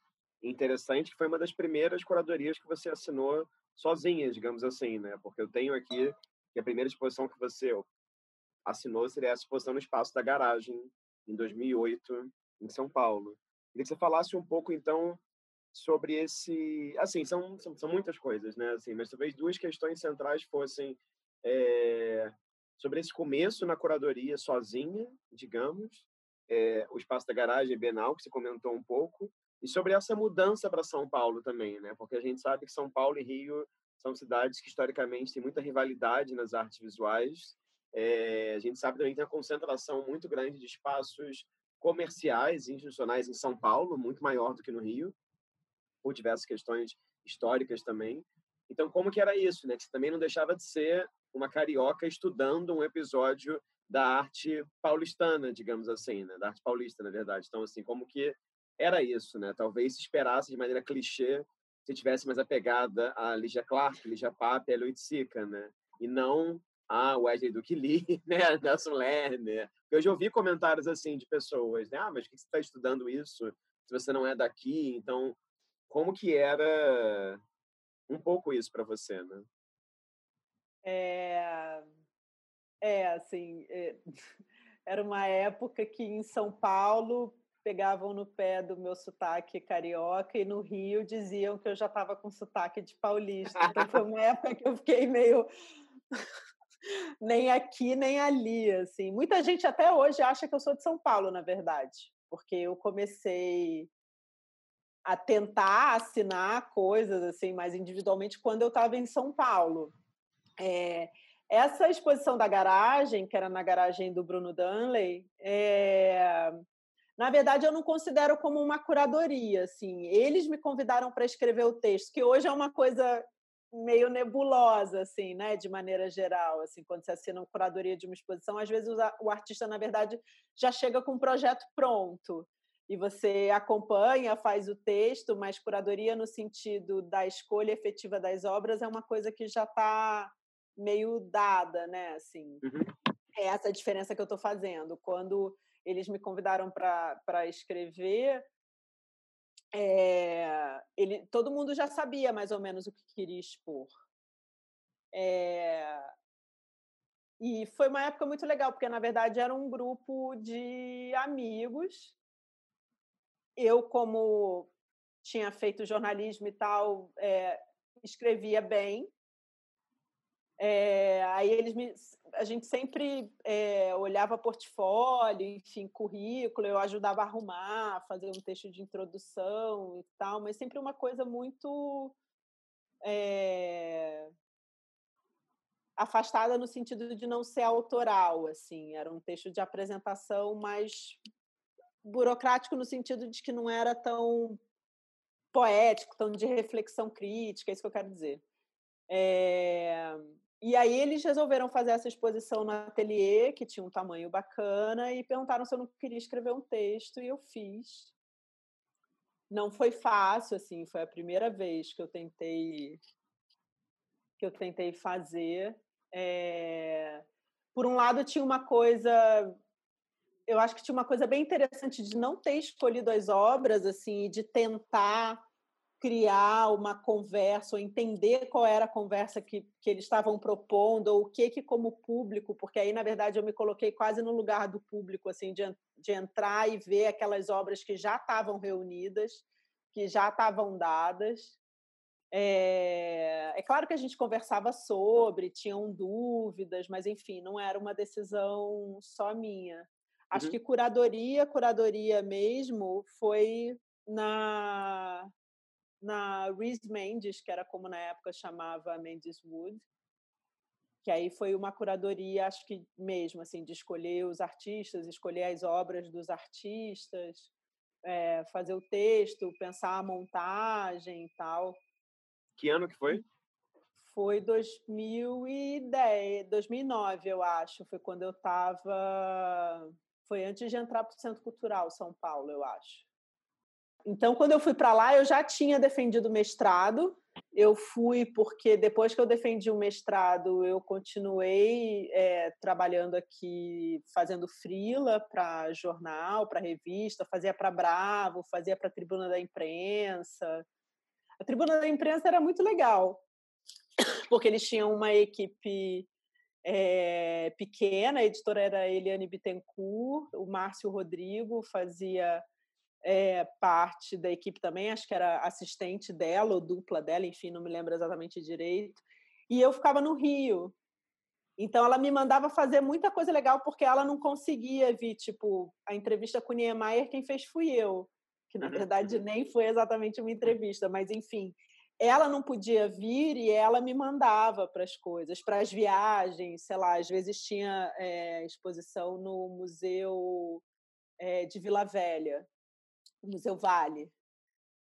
Speaker 1: interessante que foi uma das primeiras curadorias que você assinou sozinha, digamos assim, né? Porque eu tenho aqui que a primeira exposição que você assinou seria a exposição no Espaço da Garagem, em 2008, em São Paulo. Queria que você falasse um pouco, então, sobre esse... Assim, são, são, são muitas coisas, né? Assim, mas talvez duas questões centrais fossem é, sobre esse começo na curadoria sozinha, digamos, é, o Espaço da Garagem Bienal, que você comentou um pouco, e sobre essa mudança para São Paulo também, né? Porque a gente sabe que São Paulo e Rio são cidades que historicamente têm muita rivalidade nas artes visuais. É, a gente sabe também que tem uma concentração muito grande de espaços comerciais e institucionais em São Paulo, muito maior do que no Rio, por diversas questões históricas também. Então, como que era isso, né? Que você também não deixava de ser uma carioca estudando um episódio da arte paulistana, digamos assim, né? Da arte paulista, na verdade. Então, assim, como que era isso, né? Talvez se esperasse de maneira clichê se tivesse mais apegada a Ligia Clark, Ligia Pape, Eloy Sica, né? E não a Wesley Duque Lee, né? Nelson Lerner. Eu já ouvi comentários assim de pessoas, né? Ah, mas por que você está estudando isso se você não é daqui? Então, como que era um pouco isso para você, né?
Speaker 2: É, é assim, é... era uma época que em São Paulo pegavam no pé do meu sotaque carioca e no Rio diziam que eu já estava com sotaque de paulista. Então foi uma época que eu fiquei meio nem aqui nem ali, assim. Muita gente até hoje acha que eu sou de São Paulo, na verdade, porque eu comecei a tentar assinar coisas assim mais individualmente quando eu estava em São Paulo. É, essa exposição da garagem, que era na garagem do Bruno Danley, é, na verdade, eu não considero como uma curadoria. Assim. Eles me convidaram para escrever o texto, que hoje é uma coisa meio nebulosa, assim, né, de maneira geral, assim, quando você assina uma curadoria de uma exposição, às vezes o artista, na verdade, já chega com um projeto pronto e você acompanha, faz o texto, mas curadoria no sentido da escolha efetiva das obras é uma coisa que já está meio dada, né, assim. Uhum. É essa a diferença que eu estou fazendo. Quando eles me convidaram para escrever. É, ele, todo mundo já sabia mais ou menos o que queria expor. É, e foi uma época muito legal, porque na verdade era um grupo de amigos. Eu, como tinha feito jornalismo e tal, é, escrevia bem. É, aí eles me, a gente sempre é, olhava portfólio, enfim, currículo, eu ajudava a arrumar, fazer um texto de introdução e tal, mas sempre uma coisa muito é, afastada no sentido de não ser autoral, assim, era um texto de apresentação mais burocrático no sentido de que não era tão poético, tão de reflexão crítica, é isso que eu quero dizer. É... E aí eles resolveram fazer essa exposição no ateliê, que tinha um tamanho bacana, e perguntaram se eu não queria escrever um texto, e eu fiz. Não foi fácil, assim, foi a primeira vez que eu tentei que eu tentei fazer. É... Por um lado, tinha uma coisa eu acho que tinha uma coisa bem interessante de não ter escolhido as obras assim de tentar criar uma conversa ou entender qual era a conversa que, que eles estavam propondo ou o que que como público porque aí na verdade eu me coloquei quase no lugar do público assim de, de entrar e ver aquelas obras que já estavam reunidas que já estavam dadas. É, é claro que a gente conversava sobre tinham dúvidas mas enfim não era uma decisão só minha acho uhum. que curadoria curadoria mesmo foi na na Reese Mendes, que era como na época chamava Mendes Wood, que aí foi uma curadoria, acho que mesmo, assim, de escolher os artistas, escolher as obras dos artistas, é, fazer o texto, pensar a montagem e tal.
Speaker 1: Que ano que foi?
Speaker 2: Foi 2010, 2009, eu acho. Foi quando eu estava. Foi antes de entrar para o Centro Cultural São Paulo, eu acho. Então, quando eu fui para lá, eu já tinha defendido mestrado. Eu fui porque depois que eu defendi o mestrado, eu continuei é, trabalhando aqui, fazendo frila para jornal, para revista, fazia para Bravo, fazia para a Tribuna da Imprensa. A Tribuna da Imprensa era muito legal, porque eles tinham uma equipe é, pequena, a editora era Eliane Bittencourt, o Márcio Rodrigo fazia é, parte da equipe também, acho que era assistente dela ou dupla dela, enfim, não me lembro exatamente direito. E eu ficava no Rio. Então ela me mandava fazer muita coisa legal porque ela não conseguia vir, tipo, a entrevista com o Niemeyer quem fez fui eu, que na uhum, verdade nem foi exatamente uma entrevista, mas enfim, ela não podia vir e ela me mandava para as coisas, para as viagens, sei lá, às vezes tinha é, exposição no Museu é, de Vila Velha, no Museu Vale.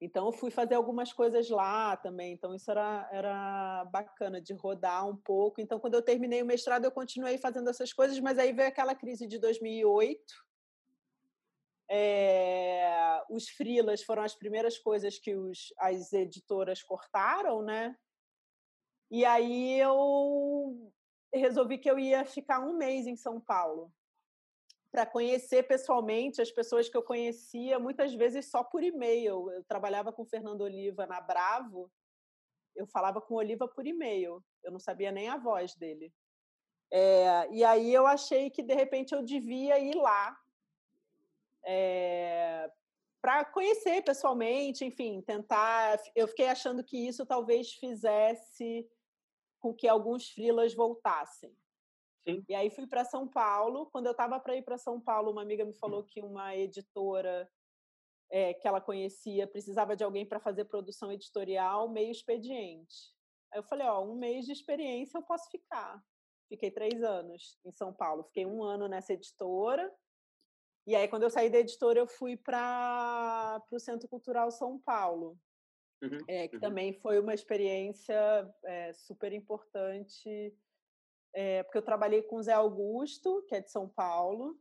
Speaker 2: Então, eu fui fazer algumas coisas lá também. Então, isso era, era bacana de rodar um pouco. Então, quando eu terminei o mestrado, eu continuei fazendo essas coisas, mas aí veio aquela crise de 2008. É, os frilas foram as primeiras coisas que os, as editoras cortaram, né? E aí eu resolvi que eu ia ficar um mês em São Paulo para conhecer pessoalmente as pessoas que eu conhecia, muitas vezes só por e-mail. Eu trabalhava com o Fernando Oliva na Bravo, eu falava com o Oliva por e-mail, eu não sabia nem a voz dele. É, e aí eu achei que, de repente, eu devia ir lá é, para conhecer pessoalmente, enfim, tentar. Eu fiquei achando que isso talvez fizesse com que alguns frilas voltassem. Sim. E aí fui para São Paulo. Quando eu estava para ir para São Paulo, uma amiga me falou que uma editora é, que ela conhecia precisava de alguém para fazer produção editorial meio expediente. Aí eu falei, ó, um mês de experiência eu posso ficar. Fiquei três anos em São Paulo. Fiquei um ano nessa editora. E aí, quando eu saí da editora, eu fui para o Centro Cultural São Paulo, uhum, é, que uhum. também foi uma experiência é, super importante é, porque eu trabalhei com o Zé Augusto, que é de São Paulo,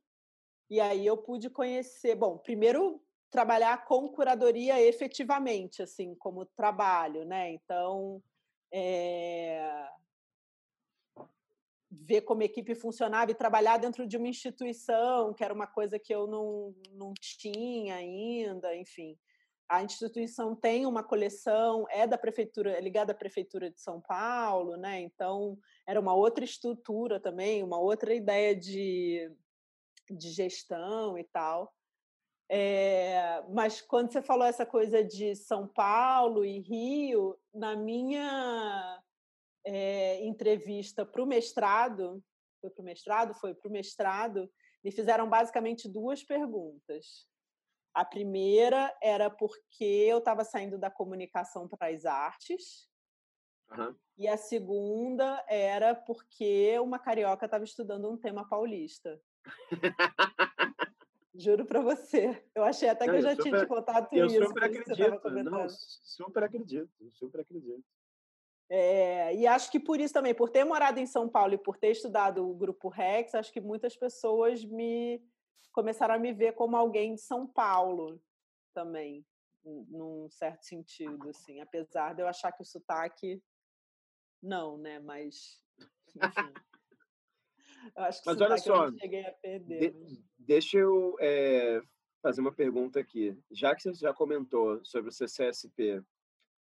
Speaker 2: e aí eu pude conhecer, bom, primeiro trabalhar com curadoria efetivamente, assim, como trabalho, né? Então, é... ver como equipe funcionava e trabalhar dentro de uma instituição, que era uma coisa que eu não, não tinha ainda, enfim a instituição tem uma coleção, é da prefeitura, é ligada à prefeitura de São Paulo, né? Então era uma outra estrutura também, uma outra ideia de, de gestão e tal. É, mas quando você falou essa coisa de São Paulo e Rio, na minha é, entrevista para o mestrado, foi para o mestrado, foi para o mestrado, me fizeram basicamente duas perguntas. A primeira era porque eu estava saindo da comunicação para as artes. Uhum. E a segunda era porque uma carioca estava estudando um tema paulista. Juro para você. Eu achei até que eu, eu já super, tinha te contado
Speaker 1: eu isso. Eu super acredito. Não, super acredito. Super acredito.
Speaker 2: É, e acho que por isso também, por ter morado em São Paulo e por ter estudado o Grupo Rex, acho que muitas pessoas me começaram a me ver como alguém de São Paulo também, num certo sentido, assim, apesar de eu achar que o sotaque não, né? Mas, enfim. Eu acho que
Speaker 1: mas olha só,
Speaker 2: eu cheguei a perder.
Speaker 1: De. Deixa eu é, fazer uma pergunta aqui. Já que você já comentou sobre o CCSP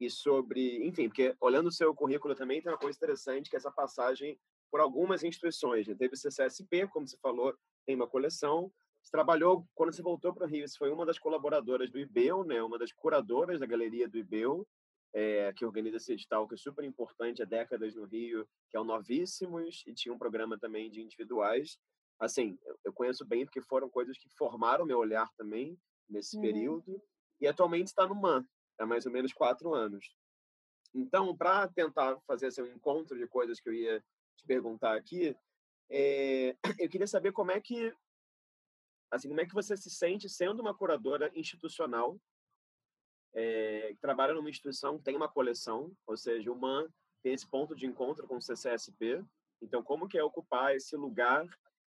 Speaker 1: e sobre, enfim, porque olhando o seu currículo também tem uma coisa interessante que é essa passagem por algumas instituições. Né? Teve o CCSP, como você falou, tem uma coleção, você trabalhou, quando você voltou para o Rio, você foi uma das colaboradoras do IBEU, né? uma das curadoras da galeria do IBEU, é, que organiza esse edital que é super importante há décadas no Rio, que é o Novíssimos, e tinha um programa também de individuais. Assim, eu conheço bem porque foram coisas que formaram meu olhar também nesse uhum. período. E atualmente está no MAN, há mais ou menos quatro anos. Então, para tentar fazer um encontro de coisas que eu ia te perguntar aqui, é, eu queria saber como é que assim, como é que você se sente sendo uma curadora institucional é, que trabalha numa instituição que tem uma coleção, ou seja, uma ter esse ponto de encontro com o CCSP. Então, como que é ocupar esse lugar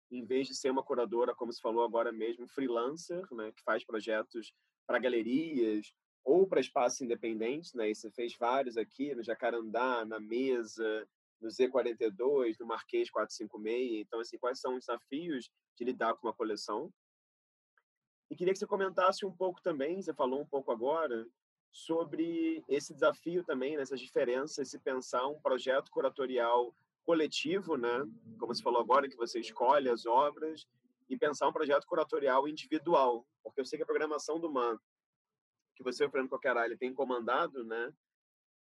Speaker 1: em vez de ser uma curadora, como se falou agora mesmo, freelancer, né, que faz projetos para galerias ou para espaços independentes, né? E você fez vários aqui no Jacarandá, na Mesa, no Z42, no Marquês 456. Então, assim, quais são os desafios de lidar com uma coleção? E queria que você comentasse um pouco também, você falou um pouco agora, sobre esse desafio também, nessas diferenças, se pensar um projeto curatorial coletivo, né? Como você falou agora, que você escolhe as obras, e pensar um projeto curatorial individual, porque eu sei que a programação do MAN, que você, Fernando Coquerá, tem comandado, né?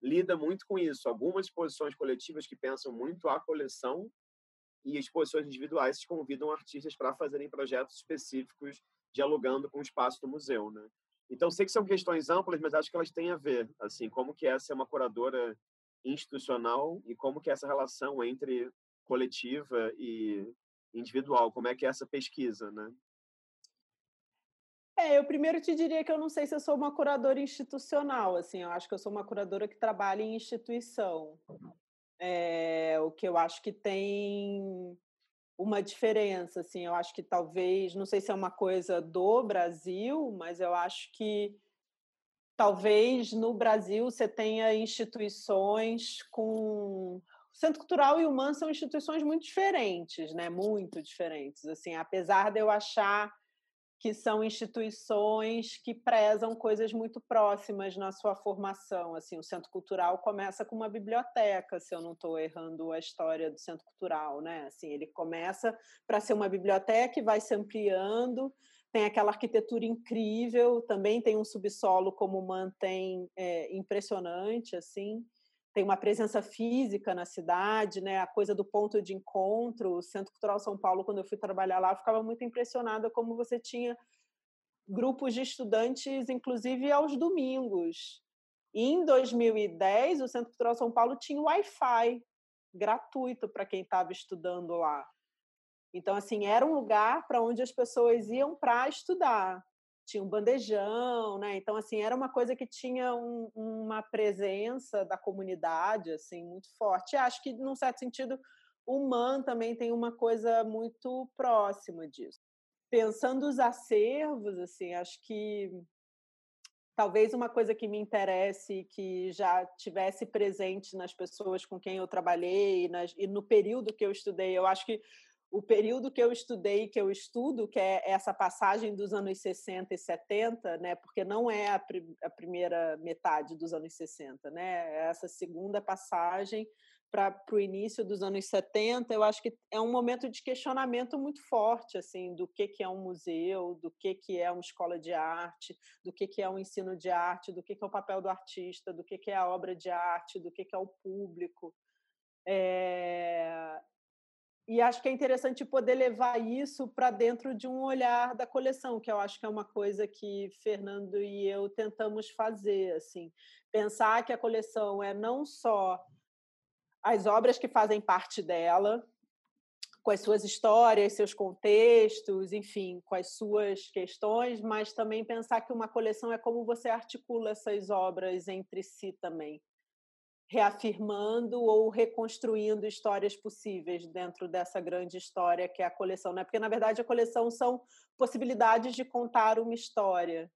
Speaker 1: Lida muito com isso. Algumas exposições coletivas que pensam muito a coleção e exposições individuais convidam artistas para fazerem projetos específicos dialogando com o espaço do museu, né? Então, sei que são questões amplas, mas acho que elas têm a ver, assim, como que essa é uma curadora institucional e como que é essa relação entre coletiva e individual, como é que é essa pesquisa, né?
Speaker 2: É, eu primeiro te diria que eu não sei se eu sou uma curadora institucional, assim, eu acho que eu sou uma curadora que trabalha em instituição. É, o que eu acho que tem uma diferença, assim, eu acho que talvez, não sei se é uma coisa do Brasil, mas eu acho que talvez no Brasil você tenha instituições com o Centro Cultural e o MAN são instituições muito diferentes, né? Muito diferentes, assim, apesar de eu achar que são instituições que prezam coisas muito próximas na sua formação. Assim, o Centro Cultural começa com uma biblioteca, se eu não estou errando a história do Centro Cultural, né? Assim, ele começa para ser uma biblioteca e vai se ampliando. Tem aquela arquitetura incrível, também tem um subsolo como mantém é, impressionante, assim tem uma presença física na cidade, né? A coisa do ponto de encontro, o Centro Cultural São Paulo, quando eu fui trabalhar lá, eu ficava muito impressionada como você tinha grupos de estudantes, inclusive aos domingos. E em 2010, o Centro Cultural São Paulo tinha Wi-Fi gratuito para quem estava estudando lá. Então, assim, era um lugar para onde as pessoas iam para estudar tinha um bandejão, né? Então, assim, era uma coisa que tinha um, uma presença da comunidade, assim, muito forte. E acho que, num certo sentido, o MAN também tem uma coisa muito próxima disso. Pensando os acervos, assim, acho que talvez uma coisa que me interesse, que já tivesse presente nas pessoas com quem eu trabalhei nas, e no período que eu estudei, eu acho que o período que eu estudei, que eu estudo, que é essa passagem dos anos 60 e 70, né, porque não é a, a primeira metade dos anos 60, né, é essa segunda passagem para o início dos anos 70, eu acho que é um momento de questionamento muito forte, assim, do que, que é um museu, do que, que é uma escola de arte, do que, que é um ensino de arte, do que, que é o papel do artista, do que, que é a obra de arte, do que, que é o público. É, e acho que é interessante poder levar isso para dentro de um olhar da coleção, que eu acho que é uma coisa que Fernando e eu tentamos fazer, assim, pensar que a coleção é não só as obras que fazem parte dela, com as suas histórias, seus contextos, enfim, com as suas questões, mas também pensar que uma coleção é como você articula essas obras entre si também reafirmando ou reconstruindo histórias possíveis dentro dessa grande história que é a coleção, né? Porque na verdade a coleção são possibilidades de contar uma história,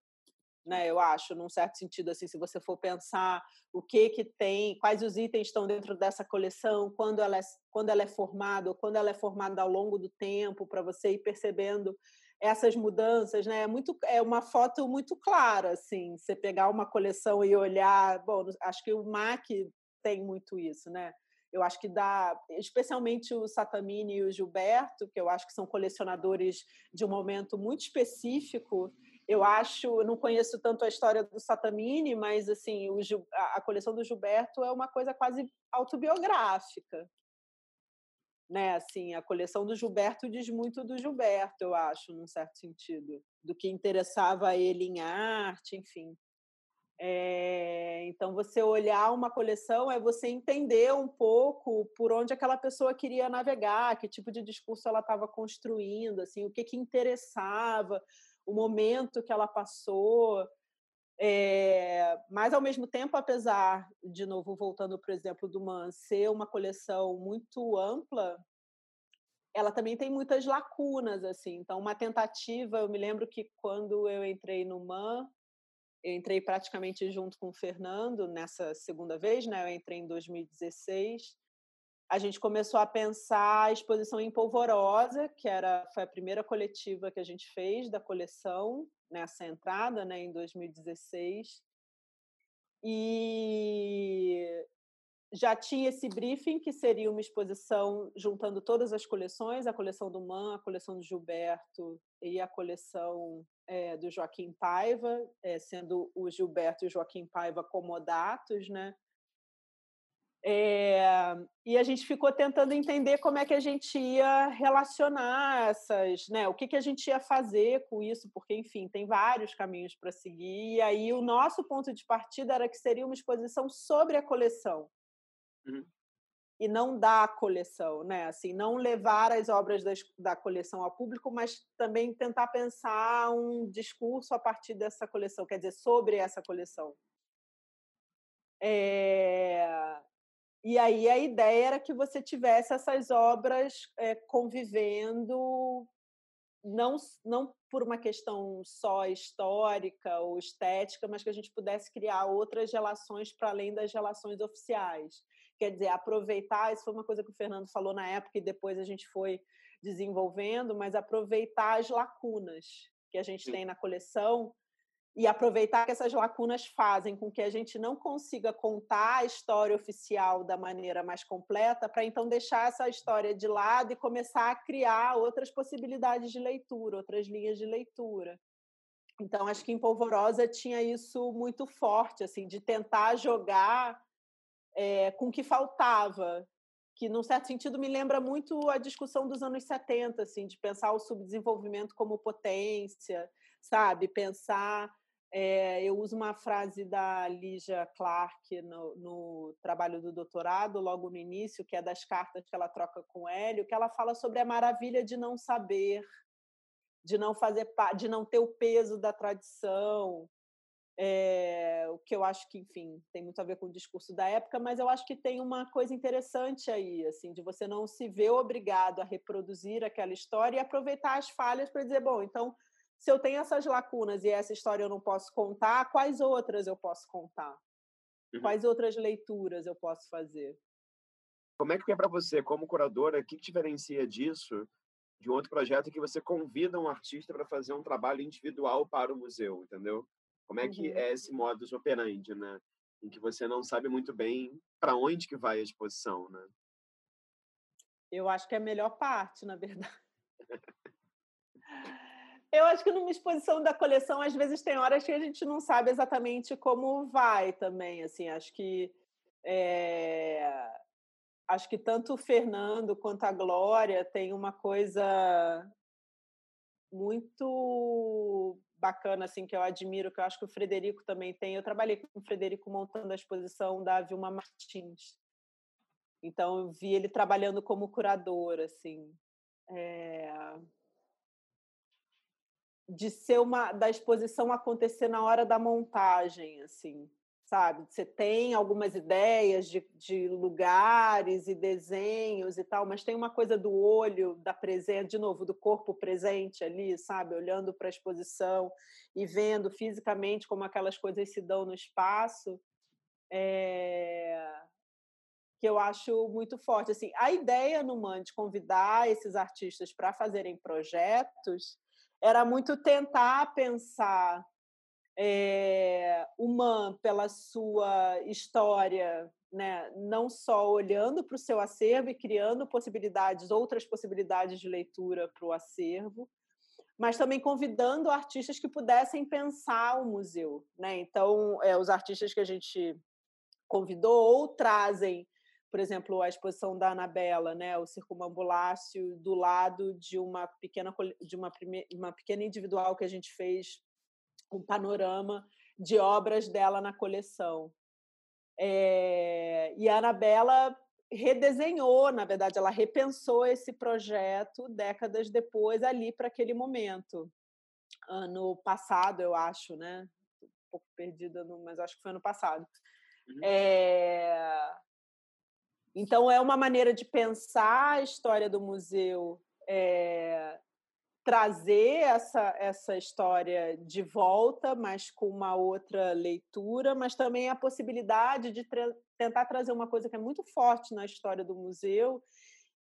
Speaker 2: né? Eu acho, num certo sentido assim, se você for pensar o que que tem, quais os itens estão dentro dessa coleção, quando ela é, quando ela é formada, ou quando ela é formada ao longo do tempo, para você ir percebendo essas mudanças, né? É muito é uma foto muito clara, assim. Você pegar uma coleção e olhar, bom, acho que o MAC tem muito isso, né? Eu acho que dá, especialmente o Satamini e o Gilberto, que eu acho que são colecionadores de um momento muito específico. Eu acho, eu não conheço tanto a história do Satamini, mas assim, o, a coleção do Gilberto é uma coisa quase autobiográfica, né? Assim, a coleção do Gilberto diz muito do Gilberto, eu acho, num certo sentido, do que interessava ele em arte, enfim. É, então, você olhar uma coleção é você entender um pouco por onde aquela pessoa queria navegar, que tipo de discurso ela estava construindo, assim, o que, que interessava, o momento que ela passou. É, mas, ao mesmo tempo, apesar, de novo, voltando, por exemplo, do MAN ser uma coleção muito ampla, ela também tem muitas lacunas, assim. Então, uma tentativa, eu me lembro que quando eu entrei no MAN, eu entrei praticamente junto com o Fernando nessa segunda vez, né? Eu entrei em 2016. A gente começou a pensar a exposição em Polvorosa, que era foi a primeira coletiva que a gente fez da coleção nessa entrada, né, em 2016. E já tinha esse briefing, que seria uma exposição juntando todas as coleções, a coleção do Man, a coleção do Gilberto e a coleção é, do Joaquim Paiva, é, sendo o Gilberto e o Joaquim Paiva comodatos, né? É, e a gente ficou tentando entender como é que a gente ia relacionar essas, né? O que, que a gente ia fazer com isso, porque, enfim, tem vários caminhos para seguir. E aí o nosso ponto de partida era que seria uma exposição sobre a coleção. Uhum. E não da coleção, né? Assim, não levar as obras das, da coleção ao público, mas também tentar pensar um discurso a partir dessa coleção, quer dizer, sobre essa coleção. É... E aí a ideia era que você tivesse essas obras é, convivendo, não, não por uma questão só histórica ou estética, mas que a gente pudesse criar outras relações para além das relações oficiais. Quer dizer, aproveitar, isso foi uma coisa que o Fernando falou na época e depois a gente foi desenvolvendo, mas aproveitar as lacunas que a gente Sim. tem na coleção e aproveitar que essas lacunas fazem com que a gente não consiga contar a história oficial da maneira mais completa, para então deixar essa história de lado e começar a criar outras possibilidades de leitura, outras linhas de leitura. Então, acho que em Polvorosa tinha isso muito forte, assim, de tentar jogar é, com o que faltava, que, num certo sentido, me lembra muito a discussão dos anos 70, assim, de pensar o subdesenvolvimento como potência, sabe? Pensar é, eu uso uma frase da Lígia Clark no, no, trabalho do doutorado, logo no início, que é das cartas que ela troca com Hélio, que ela fala sobre a maravilha de não saber, de não fazer de não ter o peso da tradição. É, o que eu acho que, enfim, tem muito a ver com o discurso da época, mas eu acho que tem uma coisa interessante aí, assim, de você não se ver obrigado a reproduzir aquela história e aproveitar as falhas para dizer, bom, então se eu tenho essas lacunas e essa história eu não posso contar, quais outras eu posso contar? Uhum. Quais outras leituras eu posso fazer?
Speaker 1: Como é que é para você, como curadora, o que diferencia disso de um outro projeto que você convida um artista para fazer um trabalho individual para o museu, entendeu? Como é que uhum. é esse modus operandi, né? Em que você não sabe muito bem para onde que vai a exposição, né?
Speaker 2: Eu acho que é a melhor parte, na verdade. Eu acho que numa exposição da coleção, às vezes tem horas que a gente não sabe exatamente como vai também. Assim, acho que é... acho que tanto o Fernando quanto a Glória tem uma coisa muito bacana assim que eu admiro, que eu acho que o Frederico também tem. Eu trabalhei com o Frederico montando a exposição da Vilma Martins. Então eu vi ele trabalhando como curador, assim. É de ser uma da exposição acontecer na hora da montagem, assim, sabe? Você tem algumas ideias de, de lugares e desenhos e tal, mas tem uma coisa do olho, da presença, de novo, do corpo presente ali, sabe? Olhando para a exposição e vendo fisicamente como aquelas coisas se dão no espaço. É que eu acho muito forte assim a ideia no MAN de convidar esses artistas para fazerem projetos era muito tentar pensar é, pela sua história, né? não só olhando para o seu acervo e criando possibilidades, outras possibilidades de leitura para o acervo, mas também convidando artistas que pudessem pensar o museu. Né? Então, é, os artistas que a gente convidou ou trazem por exemplo, a exposição da Anabela, né, o circumambulácio do lado de uma pequena de uma, prime, uma pequena individual que a gente fez um panorama de obras dela na coleção. É, e a Anabela redesenhou, na verdade, ela repensou esse projeto décadas depois ali para aquele momento. Ano passado, eu acho, né? perdida, no, mas acho que foi ano passado. Uhum. É... Então, é uma maneira de pensar a história do museu, é... trazer essa, essa história de volta, mas com uma outra leitura, mas também a possibilidade de tra tentar trazer uma coisa que é muito forte na história do museu,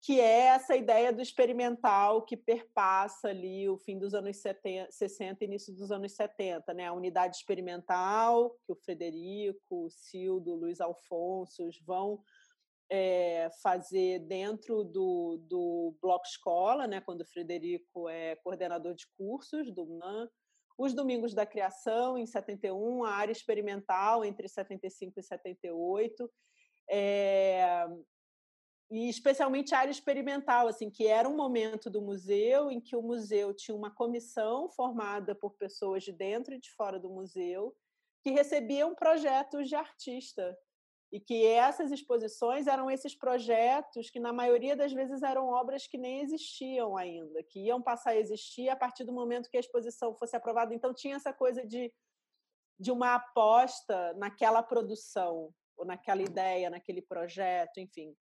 Speaker 2: que é essa ideia do experimental que perpassa ali o fim dos anos 70, 60 e início dos anos 70, né? A unidade experimental que o Frederico, o Cildo, o Luiz Alfonso vão é, fazer dentro do, do bloco escola, né? Quando o Frederico é coordenador de cursos do MAN, os Domingos da Criação, em 71, a área experimental, entre 75 e 78, é, e especialmente a área experimental, assim, que era um momento do museu em que o museu tinha uma comissão formada por pessoas de dentro e de fora do museu que recebiam projetos de artista e que essas exposições eram esses projetos que na maioria das vezes eram obras que nem existiam ainda, que iam passar a existir a partir do momento que a exposição fosse aprovada. Então tinha essa coisa de de uma aposta naquela produção ou naquela ideia, naquele projeto, enfim,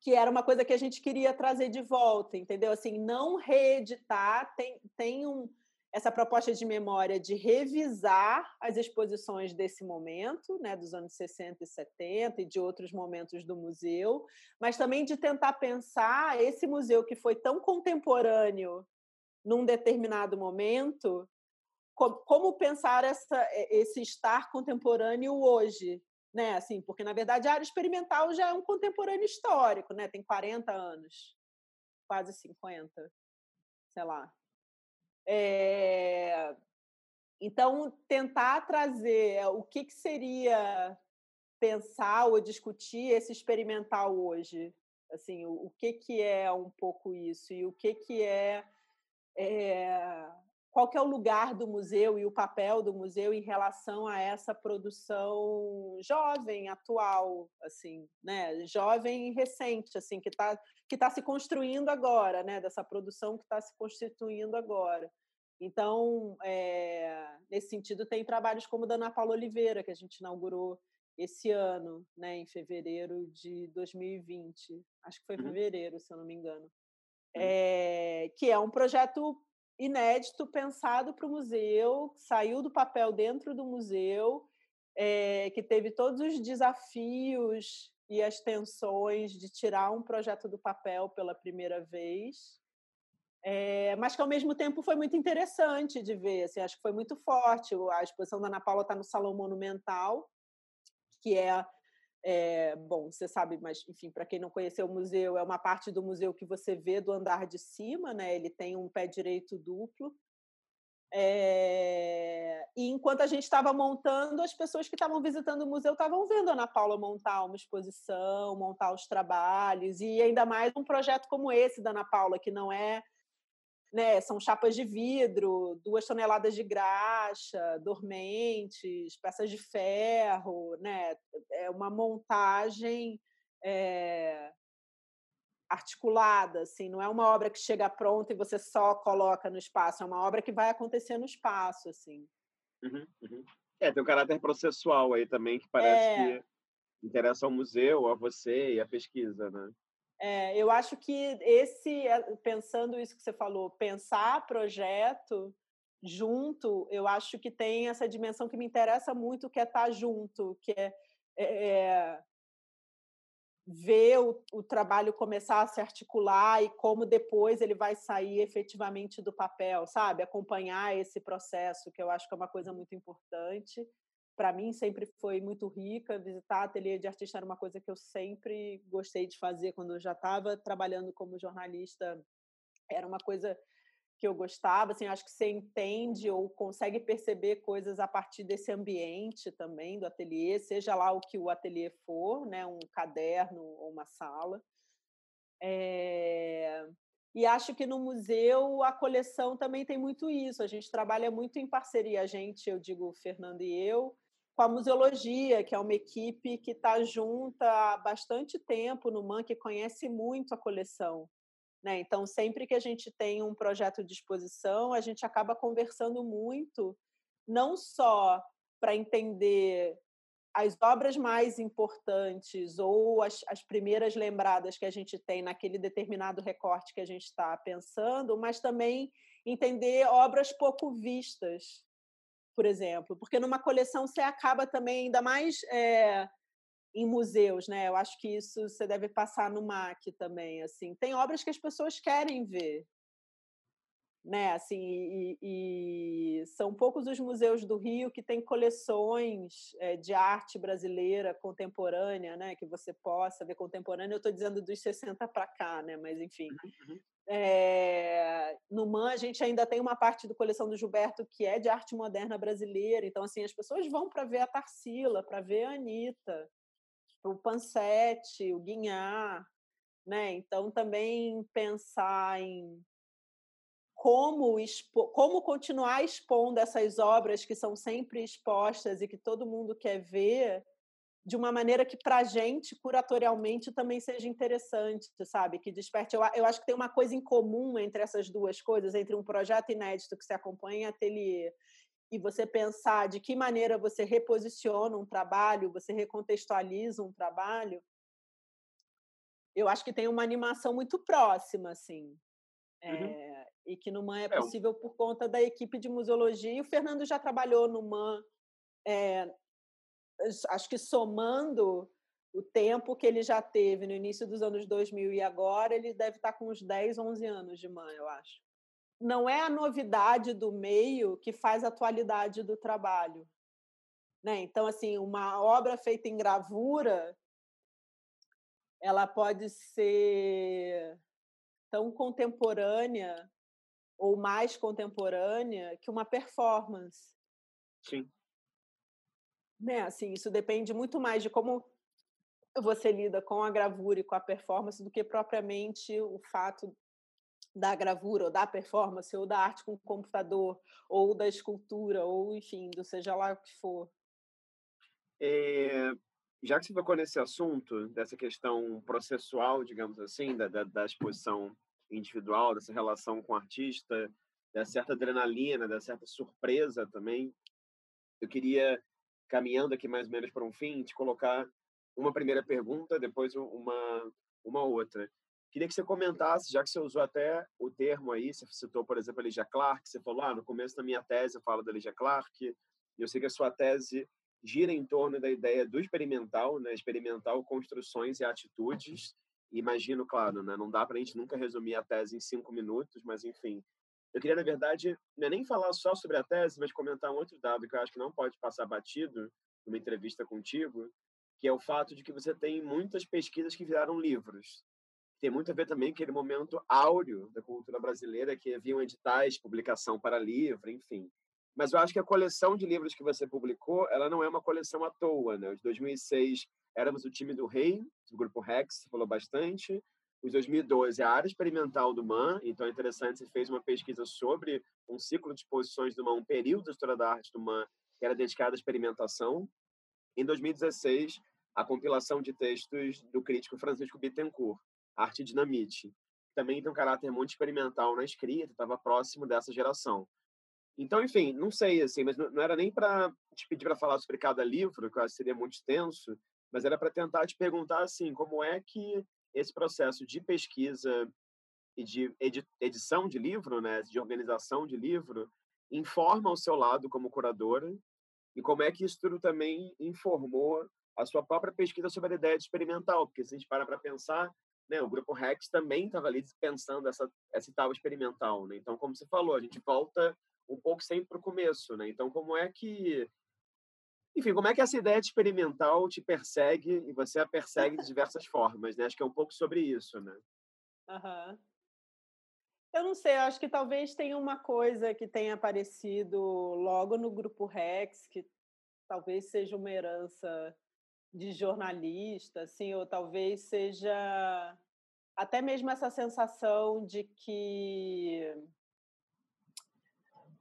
Speaker 2: que era uma coisa que a gente queria trazer de volta, entendeu? Assim, não reeditar, tem, tem um, essa proposta de memória de revisar as exposições desse momento, né, dos anos 60 e 70 e de outros momentos do museu, mas também de tentar pensar esse museu que foi tão contemporâneo num determinado momento, como pensar essa, esse estar contemporâneo hoje, né? Assim, porque na verdade a área experimental já é um contemporâneo histórico, né? Tem 40 anos, quase 50, sei lá. É... Então, tentar trazer é, o que, que seria pensar ou discutir esse experimental hoje, assim, o, o que que é um pouco isso e o que que é, é qual que é o lugar do museu e o papel do museu em relação a essa produção jovem, atual, assim, né, jovem e recente, assim, que está que tá se construindo agora, né, dessa produção que está se constituindo agora. Então, é, nesse sentido, tem trabalhos como o da Ana Paula Oliveira, que a gente inaugurou esse ano, né, em fevereiro de 2020. Acho que foi uhum. fevereiro, se eu não me engano. É, que é um projeto inédito, pensado para o museu, saiu do papel dentro do museu, é, que teve todos os desafios e as tensões de tirar um projeto do papel pela primeira vez, é, mas que ao mesmo tempo foi muito interessante de ver, assim, acho que foi muito forte. A exposição da Ana Paula está no Salão Monumental, que é é, bom, você sabe, mas enfim, para quem não conheceu o museu, é uma parte do museu que você vê do andar de cima, né? Ele tem um pé direito duplo. É... E enquanto a gente estava montando, as pessoas que estavam visitando o museu estavam vendo a Ana Paula montar uma exposição, montar os trabalhos, e ainda mais um projeto como esse da Ana Paula, que não é né, são chapas de vidro, duas toneladas de graxa, dormentes, peças de ferro, né? É uma montagem é, articulada, assim, não é uma obra que chega pronta e você só coloca no espaço, é uma obra que vai acontecer no espaço, assim.
Speaker 1: Uhum, uhum. É, tem um caráter processual aí também que parece é... que interessa ao museu, a você e a pesquisa, né?
Speaker 2: É, eu acho que esse, eh, pensando isso que você falou, pensar projeto junto, eu acho que tem essa dimensão que me interessa muito, que é estar junto, que é, é ver o, o, trabalho começar a se articular e como depois ele vai sair efetivamente do papel, sabe? Acompanhar esse processo, que eu acho que é uma coisa muito importante para mim sempre foi muito rica. Visitar ateliê de artista era uma coisa que eu sempre gostei de fazer quando eu já estava trabalhando como jornalista. Era uma coisa que eu gostava, assim, acho que você entende ou consegue perceber coisas a partir desse ambiente também do ateliê, seja lá o que o ateliê for, né, um caderno ou uma sala. É... E acho que no museu a coleção também tem muito isso. A gente trabalha muito em parceria, a gente, eu digo Fernando e eu, com a museologia, que é uma equipe que está junta há bastante tempo no MAN, que conhece muito a coleção. Né? Então, sempre que a gente tem um projeto de exposição, a gente acaba conversando muito, não só para entender as obras mais importantes ou as, as primeiras lembradas que a gente tem naquele determinado recorte que a gente está pensando, mas também entender obras pouco vistas, por exemplo, porque numa coleção você acaba também ainda mais é, em museus, né? Eu acho que isso você deve passar no MAC também, assim. Tem obras que as pessoas querem ver, né? Assim, e, e, são poucos os museus do Rio que têm coleções é, de arte brasileira contemporânea, né? Que você possa ver contemporânea. Eu estou dizendo dos 60 para cá, né? Mas enfim. Uhum. É, no MAN a gente ainda tem uma parte do coleção do Gilberto que é de arte moderna brasileira. Então, assim, as pessoas vão para ver a Tarsila, para ver a Anitta, o Pansete, o Guinhar, né? Então, também pensar em como, expo, como continuar expondo essas obras que são sempre expostas e que todo mundo quer ver de uma maneira que para a gente curatorialmente também seja interessante, sabe? Que desperte. Eu, eu acho que tem uma coisa em comum entre essas duas coisas, entre um projeto inédito que se acompanha em ateliê e você pensar de que maneira você reposiciona um trabalho, você recontextualiza um trabalho. Eu acho que tem uma animação muito próxima, assim. Uhum. É, e que no MAN é, é possível por conta da equipe de museologia. E o Fernando já trabalhou no MAN, é, acho que somando o tempo que ele já teve no início dos anos 2000 e agora, ele deve estar com uns 10, 11 anos de MAN, eu acho. Não é a novidade do meio que faz a atualidade do trabalho. Né? Então, assim, uma obra feita em gravura, ela pode ser tão contemporânea ou mais contemporânea que uma performance.
Speaker 1: Sim.
Speaker 2: Né? Assim, isso depende muito mais de como você lida com a gravura e com a performance do que propriamente o fato da gravura ou da performance ou da arte com computador ou da escultura ou enfim, do seja lá o que for.
Speaker 1: É, já que você tocou nesse assunto dessa questão processual, digamos assim, da, da, da exposição individual, dessa relação com o artista, dessa certa adrenalina, dessa certa surpresa também. Eu queria, caminhando aqui mais ou menos para um fim, te colocar uma primeira pergunta, depois uma, uma outra. Queria que você comentasse, já que você usou até o termo aí, você citou, por exemplo, a Ligia Clark, você falou, ah, no começo da minha tese eu falo da Ligia Clark, e eu sei que a sua tese gira em torno da ideia do experimental, né? experimental, construções e atitudes, imagino, claro, né? não dá para a gente nunca resumir a tese em cinco minutos, mas enfim. Eu queria, na verdade, não é nem falar só sobre a tese, mas comentar um outro dado que eu acho que não pode passar batido numa entrevista contigo, que é o fato de que você tem muitas pesquisas que viraram livros. Tem muito a ver também com aquele momento áureo da cultura brasileira, que haviam editais, publicação para livro, enfim. Mas eu acho que a coleção de livros que você publicou, ela não é uma coleção à toa, né? Os 2006 éramos o time do Rei, do grupo Rex, falou bastante. Os 2012 a área experimental do MAN, então é interessante, você fez uma pesquisa sobre um ciclo de exposições do MAN, um período da história da arte do MAN que era dedicado à experimentação. Em 2016, a compilação de textos do crítico Francisco Bittencourt, Arte Dinamite. Também tem um caráter muito experimental na escrita, estava próximo dessa geração. Então, enfim, não sei, assim, mas não era nem para te pedir para falar sobre cada livro, que eu acho que seria muito extenso, mas era para tentar te perguntar assim, como é que esse processo de pesquisa e de edição de livro, né, de organização de livro, informa o seu lado como curadora e como é que isso tudo também informou a sua própria pesquisa sobre a ideia de experimental, porque se a gente para para pensar, né, o grupo Rex também estava ali pensando essa essa tal experimental, né? Então, como você falou, a gente volta um pouco sempre para o começo, né? Então, como é que enfim, como é que essa ideia de experimental te persegue e você a persegue de diversas formas, né? Acho que é um pouco sobre isso, né?
Speaker 2: Uhum. Eu não sei, eu acho que talvez tenha uma coisa que tenha aparecido logo no grupo Rex, que talvez seja uma herança de jornalista, assim, ou talvez seja até mesmo essa sensação de que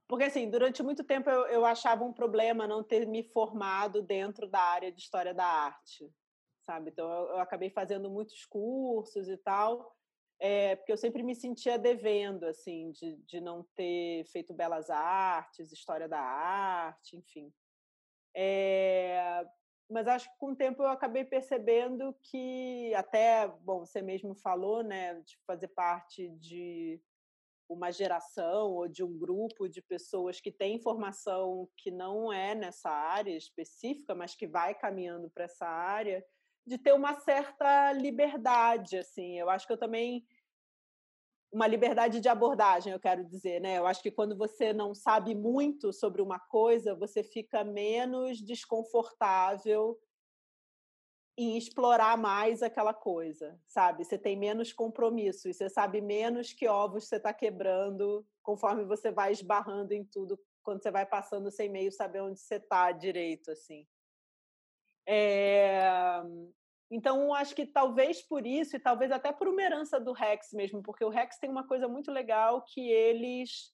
Speaker 2: porque, assim, durante muito tempo eu, eu achava um problema não ter me formado dentro da área de história da arte, sabe? Então, eu, eu acabei fazendo muitos cursos e tal, é, porque eu sempre me sentia devendo, assim, de, de não ter feito belas artes, história da arte, enfim. É, mas acho que com o tempo eu acabei percebendo que até, bom, você mesmo falou, né, de fazer parte de uma geração ou de um grupo de pessoas que tem informação que não é nessa área específica, mas que vai caminhando para essa área, de ter uma certa liberdade, assim. Eu acho que eu também uma liberdade de abordagem, eu quero dizer, né? Eu acho que quando você não sabe muito sobre uma coisa, você fica menos desconfortável em explorar mais aquela coisa, sabe? Você tem menos compromisso e você sabe menos que ovos você está quebrando conforme você vai esbarrando em tudo quando você vai passando sem meio saber onde você está direito, assim. É... Então, acho que talvez por isso, e talvez até por uma herança do Rex mesmo, porque o Rex tem uma coisa muito legal que eles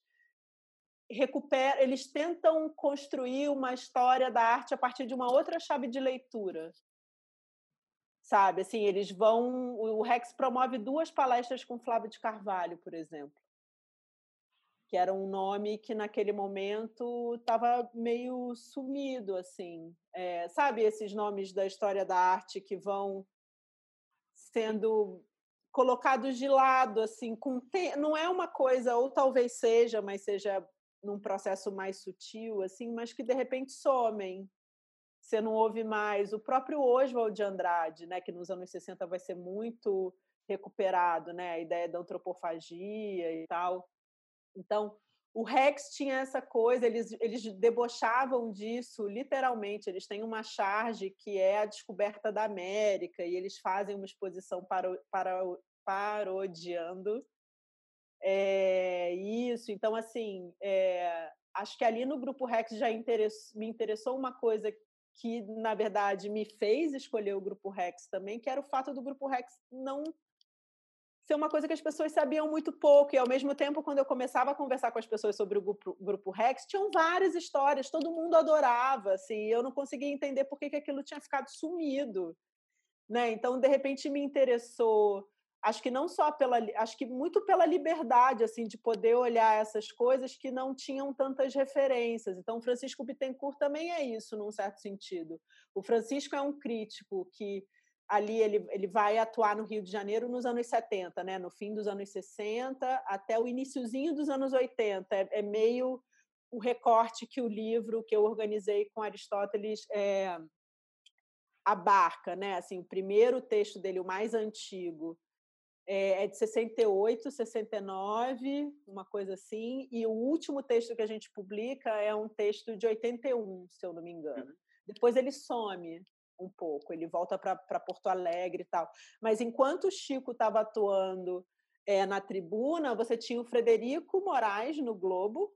Speaker 2: recuperam, eles tentam construir uma história da arte a partir de uma outra chave de leitura. Sabe, assim, eles vão. O Rex promove duas palestras com Flávio de Carvalho, por exemplo que era um nome que naquele momento estava meio sumido, assim. É, sabe esses nomes da história da arte que vão sendo colocados de lado, assim, com te... não é uma coisa, ou talvez seja, mas seja num processo mais sutil, assim, mas que de repente somem. Você não ouve mais. O próprio Oswald de Andrade, né, que nos anos 60 vai ser muito recuperado, né, a ideia da antropofagia e tal então, o Rex tinha essa coisa, eles, eles debochavam disso, literalmente. Eles têm uma charge que é a descoberta da América, e eles fazem uma exposição para, para, parodiando é, isso. Então, assim, é, acho que ali no Grupo Rex já me interessou uma coisa que, na verdade, me fez escolher o Grupo Rex também, que era o fato do Grupo Rex não ser uma coisa que as pessoas sabiam muito pouco. E, ao mesmo tempo, quando eu começava a conversar com as pessoas sobre o grupo, grupo Rex, tinham várias histórias, todo mundo adorava, assim, eu não conseguia entender por que, que aquilo tinha ficado sumido. Né? Então, de repente, me interessou, acho que não só pela, acho que muito pela liberdade, assim, de poder olhar essas coisas que não tinham tantas referências. Então, Francisco Bittencourt também é isso, num certo sentido. O Francisco é um crítico que ali ele, ele vai atuar no Rio de Janeiro nos anos 70, né? no fim dos anos 60 até o iníciozinho dos anos 80. É, é, meio o recorte que o livro que eu organizei com Aristóteles é, abarca. Né? Assim, o primeiro texto dele, o mais antigo, é, é de 68, 69, uma coisa assim, e o último texto que a gente publica é um texto de 81, se eu não me engano. Uhum. Depois ele some, um pouco, ele volta para Porto Alegre e tal. Mas enquanto o Chico estava atuando é, na tribuna, você tinha o Frederico Moraes no Globo,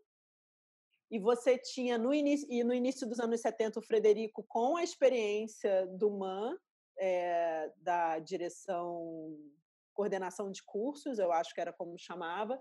Speaker 2: e você tinha no início, e no início dos anos 70 o Frederico com a experiência do MAN, é, da direção, coordenação de cursos, eu acho que era como chamava,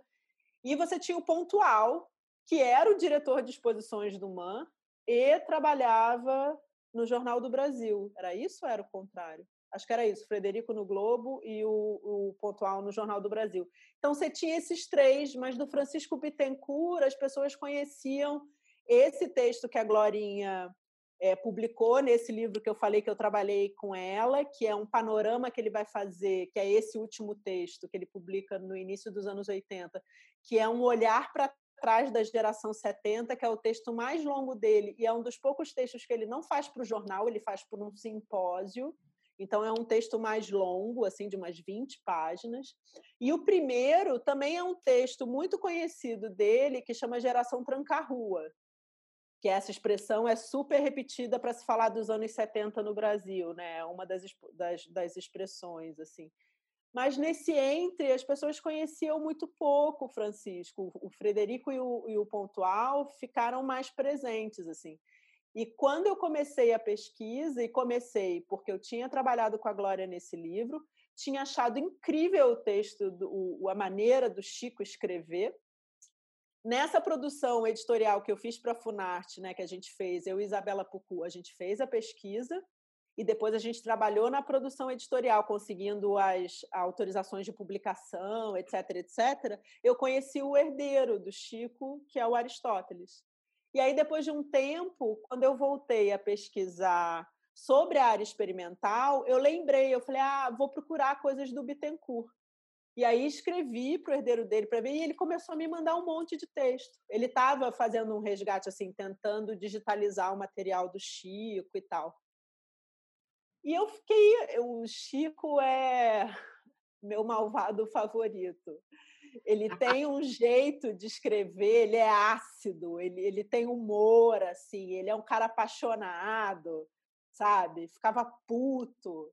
Speaker 2: e você tinha o Pontual, que era o diretor de exposições do MAN, e trabalhava no Jornal do Brasil. Era isso ou era o contrário? Acho que era isso, Frederico no Globo e o, o Pontual no Jornal do Brasil. Então você tinha esses três, mas do Francisco Bittencourt as pessoas conheciam esse texto que a Glorinha é, publicou nesse livro que eu falei que eu trabalhei com ela, que é um panorama que ele vai fazer, que é esse último texto que ele publica no início dos anos 80, que é um olhar para atrás da geração 70, que é o texto mais longo dele, e é um dos poucos textos que ele não faz para o jornal, ele faz por um simpósio. Então, é um texto mais longo, assim, de umas 20 páginas. E o primeiro também é um texto muito conhecido dele, que chama Geração Tranca-Rua, que essa expressão é super repetida para se falar dos anos 70 no Brasil, né? É uma das, das, das expressões, assim. Mas nesse entre, as pessoas conheciam muito pouco o Francisco. O Frederico e o, e o Pontual ficaram mais presentes, assim. E quando eu comecei a pesquisa, e comecei porque eu tinha trabalhado com a Glória nesse livro, tinha achado incrível o texto, do, a maneira do Chico escrever. Nessa produção editorial que eu fiz para a Funarte, né, que a gente fez, eu e Isabela Pucu, a gente fez a pesquisa e depois a gente trabalhou na produção editorial, conseguindo as autorizações de publicação, etc, etc. Eu conheci o herdeiro do Chico, que é o Aristóteles. E aí, depois de um tempo, quando eu voltei a pesquisar sobre a área experimental, eu lembrei, eu falei, ah, vou procurar coisas do Bittencourt. E aí escrevi para o herdeiro dele para ver, e ele começou a me mandar um monte de texto. Ele estava fazendo um resgate, assim, tentando digitalizar o material do Chico e tal. E eu fiquei. O Chico é meu malvado favorito. Ele tem um jeito de escrever, ele é ácido, ele, ele tem humor, assim, ele é um cara apaixonado, sabe? Ficava puto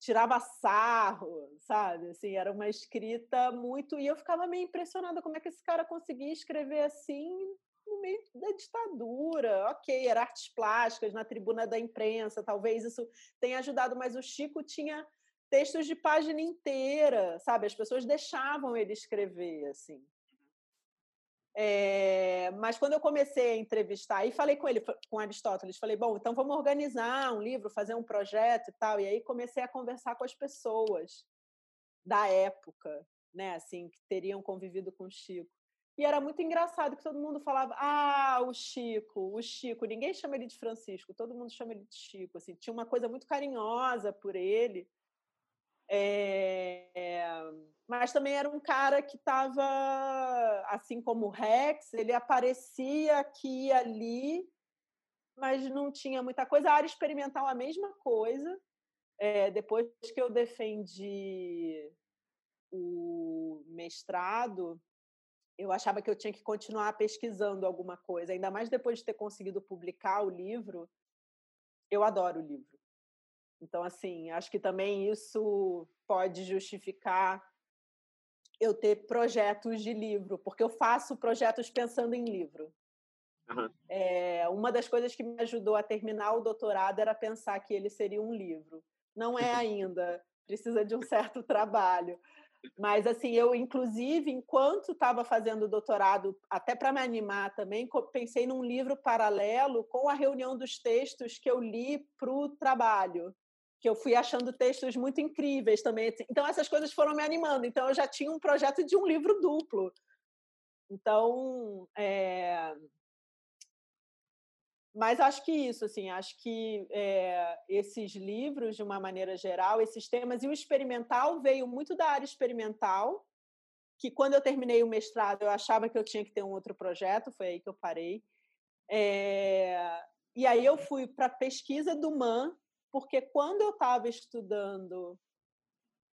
Speaker 2: tirava sarro, sabe? Assim, era uma escrita muito. E eu ficava meio impressionada como é que esse cara conseguia escrever assim no meio da ditadura. Ok, era artes plásticas na tribuna da imprensa, talvez isso tenha ajudado, mas o Chico tinha textos de página inteira, sabe? As pessoas deixavam ele escrever, assim. É, mas quando eu comecei a entrevistar, e falei com ele, com Aristóteles, falei, bom, então vamos organizar um livro, fazer um projeto e tal. E aí comecei a conversar com as pessoas da época, né, assim, que teriam convivido com o Chico. E era muito engraçado que todo mundo falava, ah, o Chico, o Chico. Ninguém chama ele de Francisco, todo mundo chama ele de Chico. Assim, tinha uma coisa muito carinhosa por ele. É, mas também era um cara que estava, assim como o Rex, ele aparecia aqui e ali, mas não tinha muita coisa. A área experimental, a mesma coisa. É, depois que eu defendi o mestrado, eu achava que eu tinha que continuar pesquisando alguma coisa, ainda mais depois de ter conseguido publicar o livro. Eu adoro o livro. Então, assim, acho que também isso pode justificar eu ter projetos de livro, porque eu faço projetos pensando em livro. Uhum. É, uma das coisas que me ajudou a terminar o doutorado era pensar que ele seria um livro. Não é ainda, precisa de um certo trabalho. Mas, assim, eu, inclusive, enquanto estava fazendo o doutorado, até para me animar também, pensei num livro paralelo com a reunião dos textos que eu li para o trabalho que eu fui achando textos muito incríveis também. Assim. Então, essas coisas foram me animando. Então, eu já tinha um projeto de um livro duplo. Então, é... mas acho que isso, assim, acho que é, esses livros, de uma maneira geral, esses temas, e o experimental veio muito da área experimental, que quando eu terminei o mestrado, eu achava que eu tinha que ter um outro projeto, foi aí que eu parei. É... E aí eu fui para a pesquisa do MAN, porque quando eu estava estudando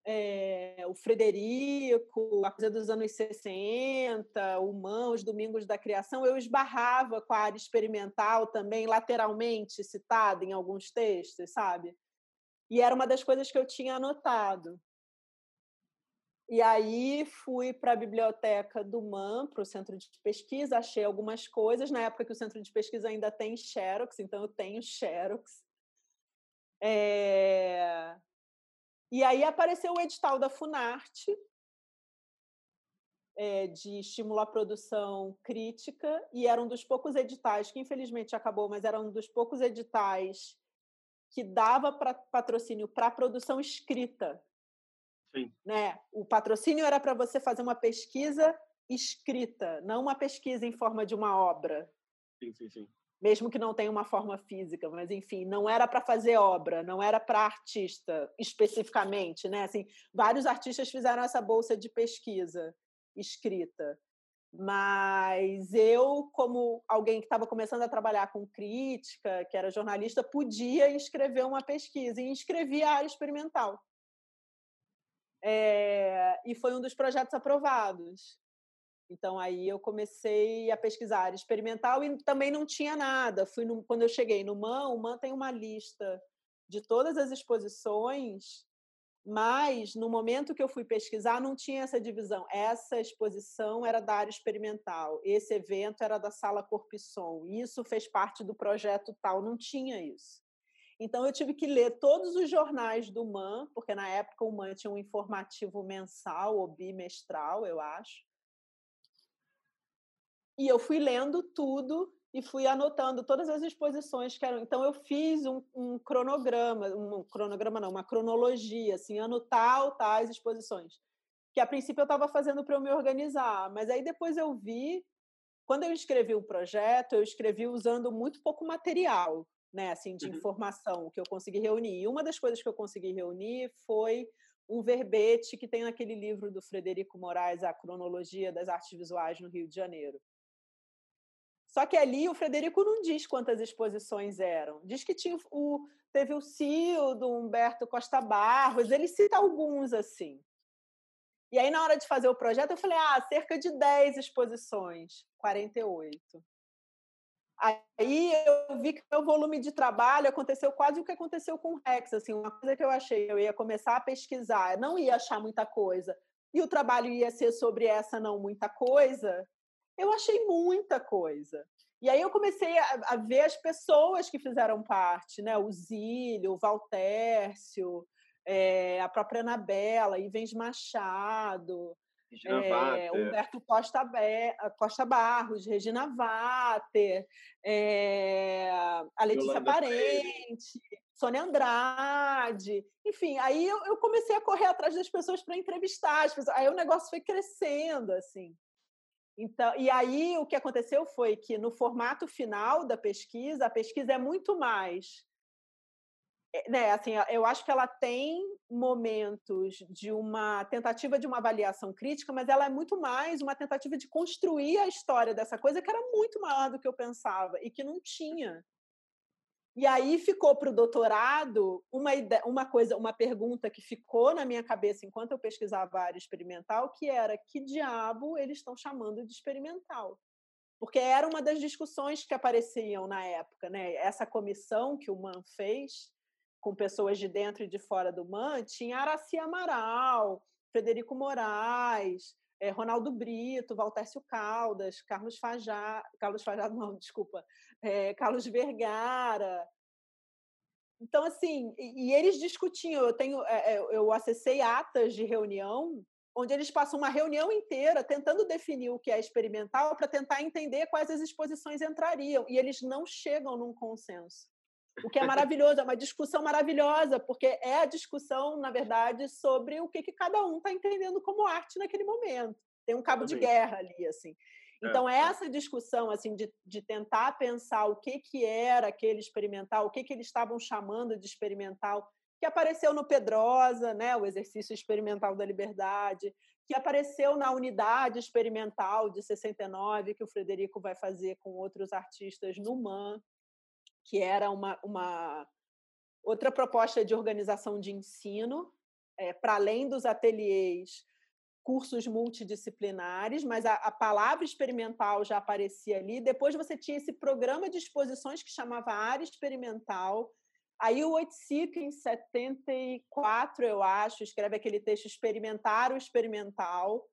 Speaker 2: é, o Frederico, a coisa dos anos 60, o Man, os Domingos da Criação, eu esbarrava com a área experimental também, lateralmente citada em alguns textos, sabe? E era uma das coisas que eu tinha anotado. E aí fui para a biblioteca do MAN, para o centro de pesquisa, achei algumas coisas. Na época que o centro de pesquisa ainda tem Xerox, então eu tenho Xerox. É... E aí apareceu o edital da Funarte, é, de estímulo à produção crítica, e era um dos poucos editais, que infelizmente acabou, mas era um dos poucos editais que dava pra, patrocínio para produção escrita.
Speaker 1: Sim.
Speaker 2: Né? O patrocínio era para você fazer uma pesquisa escrita, não uma pesquisa em forma de uma obra.
Speaker 1: Sim, sim, sim
Speaker 2: mesmo que não tenha uma forma física, mas enfim, não era para fazer obra, não era para artista especificamente, né? Assim, vários artistas fizeram essa bolsa de pesquisa escrita, mas eu, como alguém que estava começando a trabalhar com crítica, que era jornalista, podia escrever uma pesquisa e inscrevi a área experimental. É, e foi um dos projetos aprovados. Então aí eu comecei a pesquisar experimental e também não tinha nada. Fui no, quando eu cheguei no MAN, o MAN tem uma lista de todas as exposições, mas no momento que eu fui pesquisar não tinha essa divisão. Essa exposição era da área experimental, esse evento era da sala Corpo e Som. Isso fez parte do projeto tal, não tinha isso. Então eu tive que ler todos os jornais do MAN, porque na época o MAN tinha um informativo mensal ou bimestral, eu acho. E eu fui lendo tudo e fui anotando todas as exposições que eram. Então eu fiz um, um cronograma, um cronograma não, uma cronologia, assim, ano tal, tais exposições. Que a princípio eu estava fazendo para eu me organizar, mas aí depois eu vi quando eu escrevi o projeto, eu escrevi usando muito pouco material, né, assim, de uhum. informação que eu consegui reunir. E uma das coisas que eu consegui reunir foi um verbete que tem naquele livro do Frederico Moraes, A Cronologia das Artes Visuais no Rio de Janeiro. Só que ali o Frederico não diz quantas exposições eram. Diz que tinha o, teve o CIO do Humberto Costa Barros, ele cita alguns assim. E aí, na hora de fazer o projeto, eu falei: ah, cerca de 10 exposições, 48. Aí eu vi que o volume de trabalho aconteceu quase o que aconteceu com o Rex. Assim, uma coisa que eu achei, eu ia começar a pesquisar, não ia achar muita coisa, e o trabalho ia ser sobre essa não muita coisa, eu achei muita coisa. E aí eu comecei a, a ver as pessoas que fizeram parte, né? O Zílio, o Valtércio, é, a própria Anabela, Ivens Machado, é, Humberto Costa, Costa Barros, Regina Vater, é, a Letícia Yolanda Parente, Freire. Sônia Andrade, enfim, aí eu, eu, comecei a correr atrás das pessoas para entrevistar as pessoas. Aí o negócio foi crescendo, assim. Então, e aí o que aconteceu foi que no formato final da pesquisa, a pesquisa é muito mais é, né, assim, eu acho que ela tem momentos de uma tentativa de uma avaliação crítica, mas ela é muito mais uma tentativa de construir a história dessa coisa que era muito maior do que eu pensava e que não tinha. E aí ficou para o doutorado uma, ideia, uma coisa, uma pergunta que ficou na minha cabeça enquanto eu pesquisava a área experimental, que era que diabo eles estão chamando de experimental? Porque era uma das discussões que apareciam na época, né? Essa comissão que o Man fez com pessoas de dentro e de fora do MAN, tinha Araci Amaral, Frederico Moraes, é, Ronaldo Brito, Valtércio Caldas, Carlos Fajá, Carlos Fajá, não, desculpa, é, Carlos Vergara. Então, assim, e, e eles discutiam, eu tenho, é, eu acessei atas de reunião onde eles passam uma reunião inteira tentando definir o que é experimental para tentar entender quais as exposições entrariam, e eles não chegam num consenso. O que é maravilhoso, é uma discussão maravilhosa, porque é a discussão, na verdade, sobre o que, que cada um está entendendo como arte naquele momento. Tem um cabo de guerra ali, assim. É, então, é, essa discussão assim de, de tentar pensar o que, que era aquele experimental, o que, que eles estavam chamando de experimental, que apareceu no Pedrosa, né, o exercício experimental da liberdade, que apareceu na unidade experimental de 69, que o Frederico vai fazer com outros artistas no MAN, que era uma, uma outra proposta de organização de ensino, é, para além dos ateliês, cursos multidisciplinares, mas a, a, palavra experimental já aparecia ali. Depois você tinha esse programa de exposições que chamava Área Experimental. Aí o Oiticica, em 74, eu acho, escreve aquele texto Experimentar o Experimental.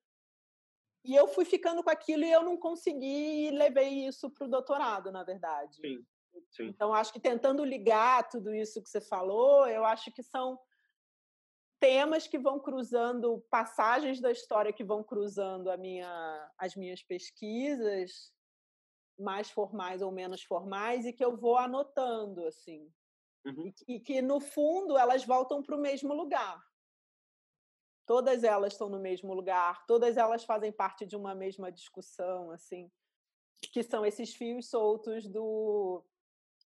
Speaker 2: E eu fui ficando com aquilo e eu não consegui e levei isso para o doutorado, na verdade.
Speaker 1: Sim. Sim.
Speaker 2: Então, acho que tentando ligar tudo isso que você falou, eu acho que são temas que vão cruzando, passagens da história que vão cruzando a minha, as minhas pesquisas, mais formais ou menos formais, e que eu vou anotando, assim. Uhum. E, e que, no fundo, elas voltam para o mesmo lugar. Todas elas estão no mesmo lugar, todas elas fazem parte de uma mesma discussão, assim, que são esses fios soltos do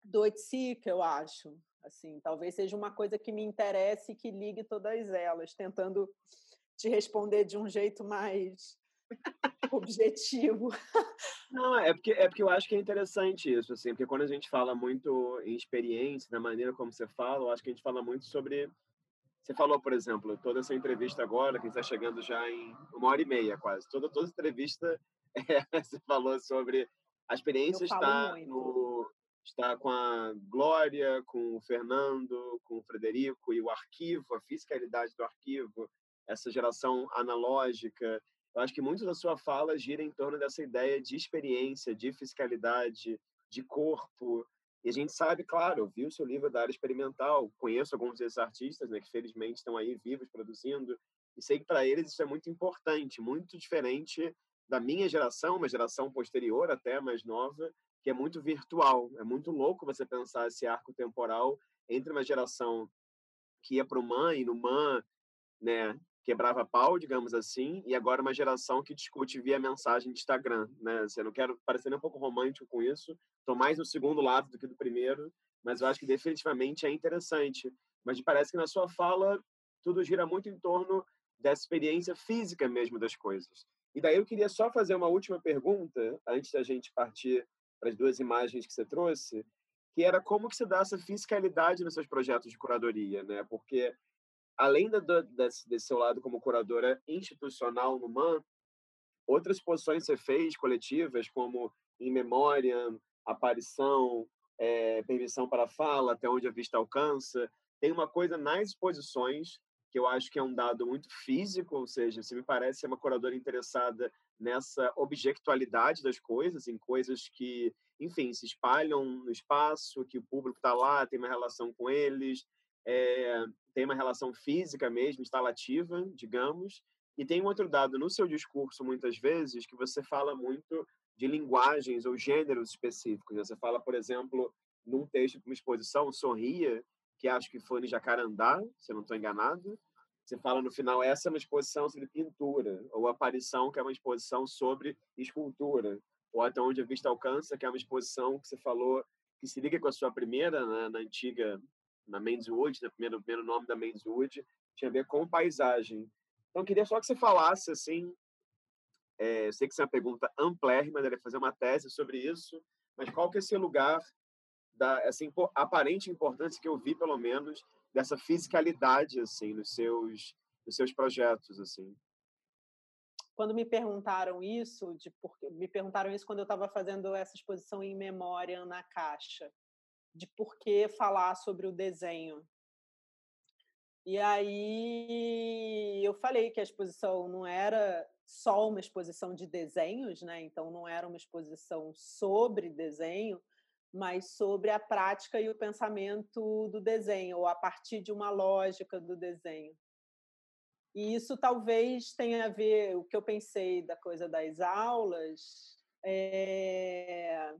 Speaker 2: do Oiticica, eu acho. Assim, talvez seja uma coisa que me interesse e que ligue todas elas, tentando te responder de um jeito mais objetivo.
Speaker 1: Não, é porque, é porque eu acho que é interessante isso, assim, porque quando a gente fala muito em experiência, na maneira como você fala, eu acho que a gente fala muito sobre. Você falou, por exemplo, toda essa entrevista agora, que está chegando já em uma hora e meia quase. Toda, toda entrevista é, você falou sobre a experiência está no, está com a Glória, com o Fernando, com o Frederico e o arquivo, a fiscalidade do arquivo, essa geração analógica. Eu acho que muito da sua fala gira em torno dessa ideia de experiência, de fiscalidade, de corpo. E a gente sabe, claro, eu vi o seu livro da área experimental, conheço alguns desses artistas, né, que felizmente estão aí vivos produzindo, e sei que para eles isso é muito importante, muito diferente da minha geração, uma geração posterior até mais nova, que é muito virtual. É muito louco você pensar esse arco temporal entre uma geração que ia para o MAN e no MAN, né, quebrava pau, digamos assim, e agora uma geração que discute via mensagem de Instagram, né? Assim, eu não quero parecer nem um pouco romântico com isso, estou mais no segundo lado do que do primeiro, mas eu acho que definitivamente é interessante. Mas parece que na sua fala tudo gira muito em torno dessa experiência física mesmo das coisas. E daí eu queria só fazer uma última pergunta antes da gente partir para as duas imagens que você trouxe, que era como que você dá essa fiscalidade nos seus projetos de curadoria, né? Porque além do, desse, desse seu lado como curadora institucional no MAN, outras posições você fez coletivas, como em memória, aparição, é, permissão para fala, até onde a vista alcança. Tem uma coisa nas exposições que eu acho que é um dado muito físico, ou seja, você me parece ser uma curadora interessada nessa objetividade das coisas, em coisas que, enfim, se espalham no espaço, que o público está lá, tem uma relação com eles, é, tem uma relação física mesmo, instalativa, digamos, e tem um outro dado no seu discurso, muitas vezes, que você fala muito de linguagens ou gêneros específicos. Né? Você fala, por exemplo, num texto para uma exposição, Sorria, que acho que foi no Jacarandá, se eu não estou enganado. Você fala no final, essa é uma exposição sobre pintura, ou Aparição, que é uma exposição sobre escultura, ou Até Onde a Vista Alcança, que é uma exposição que você falou que se liga com a sua primeira, né, na antiga, na Wood, né, primeiro, primeiro nome da Wood, tinha a ver com paisagem. Então, queria só que você falasse, assim, é, eu sei que isso é uma pergunta amplérrima, deve fazer uma tese sobre isso, mas qual que é esse lugar da essa aparente importância que eu vi, pelo menos, dessa fisicalidade assim nos seus nos seus projetos assim.
Speaker 2: Quando me perguntaram isso, de por, me perguntaram isso quando eu estava fazendo essa exposição em memória na caixa, de por que falar sobre o desenho. E aí eu falei que a exposição não era só uma exposição de desenhos, né? Então não era uma exposição sobre desenho, mas sobre a prática e o pensamento do desenho, ou a partir de uma lógica do desenho. E isso talvez tenha a ver, o que eu pensei da coisa das aulas, é,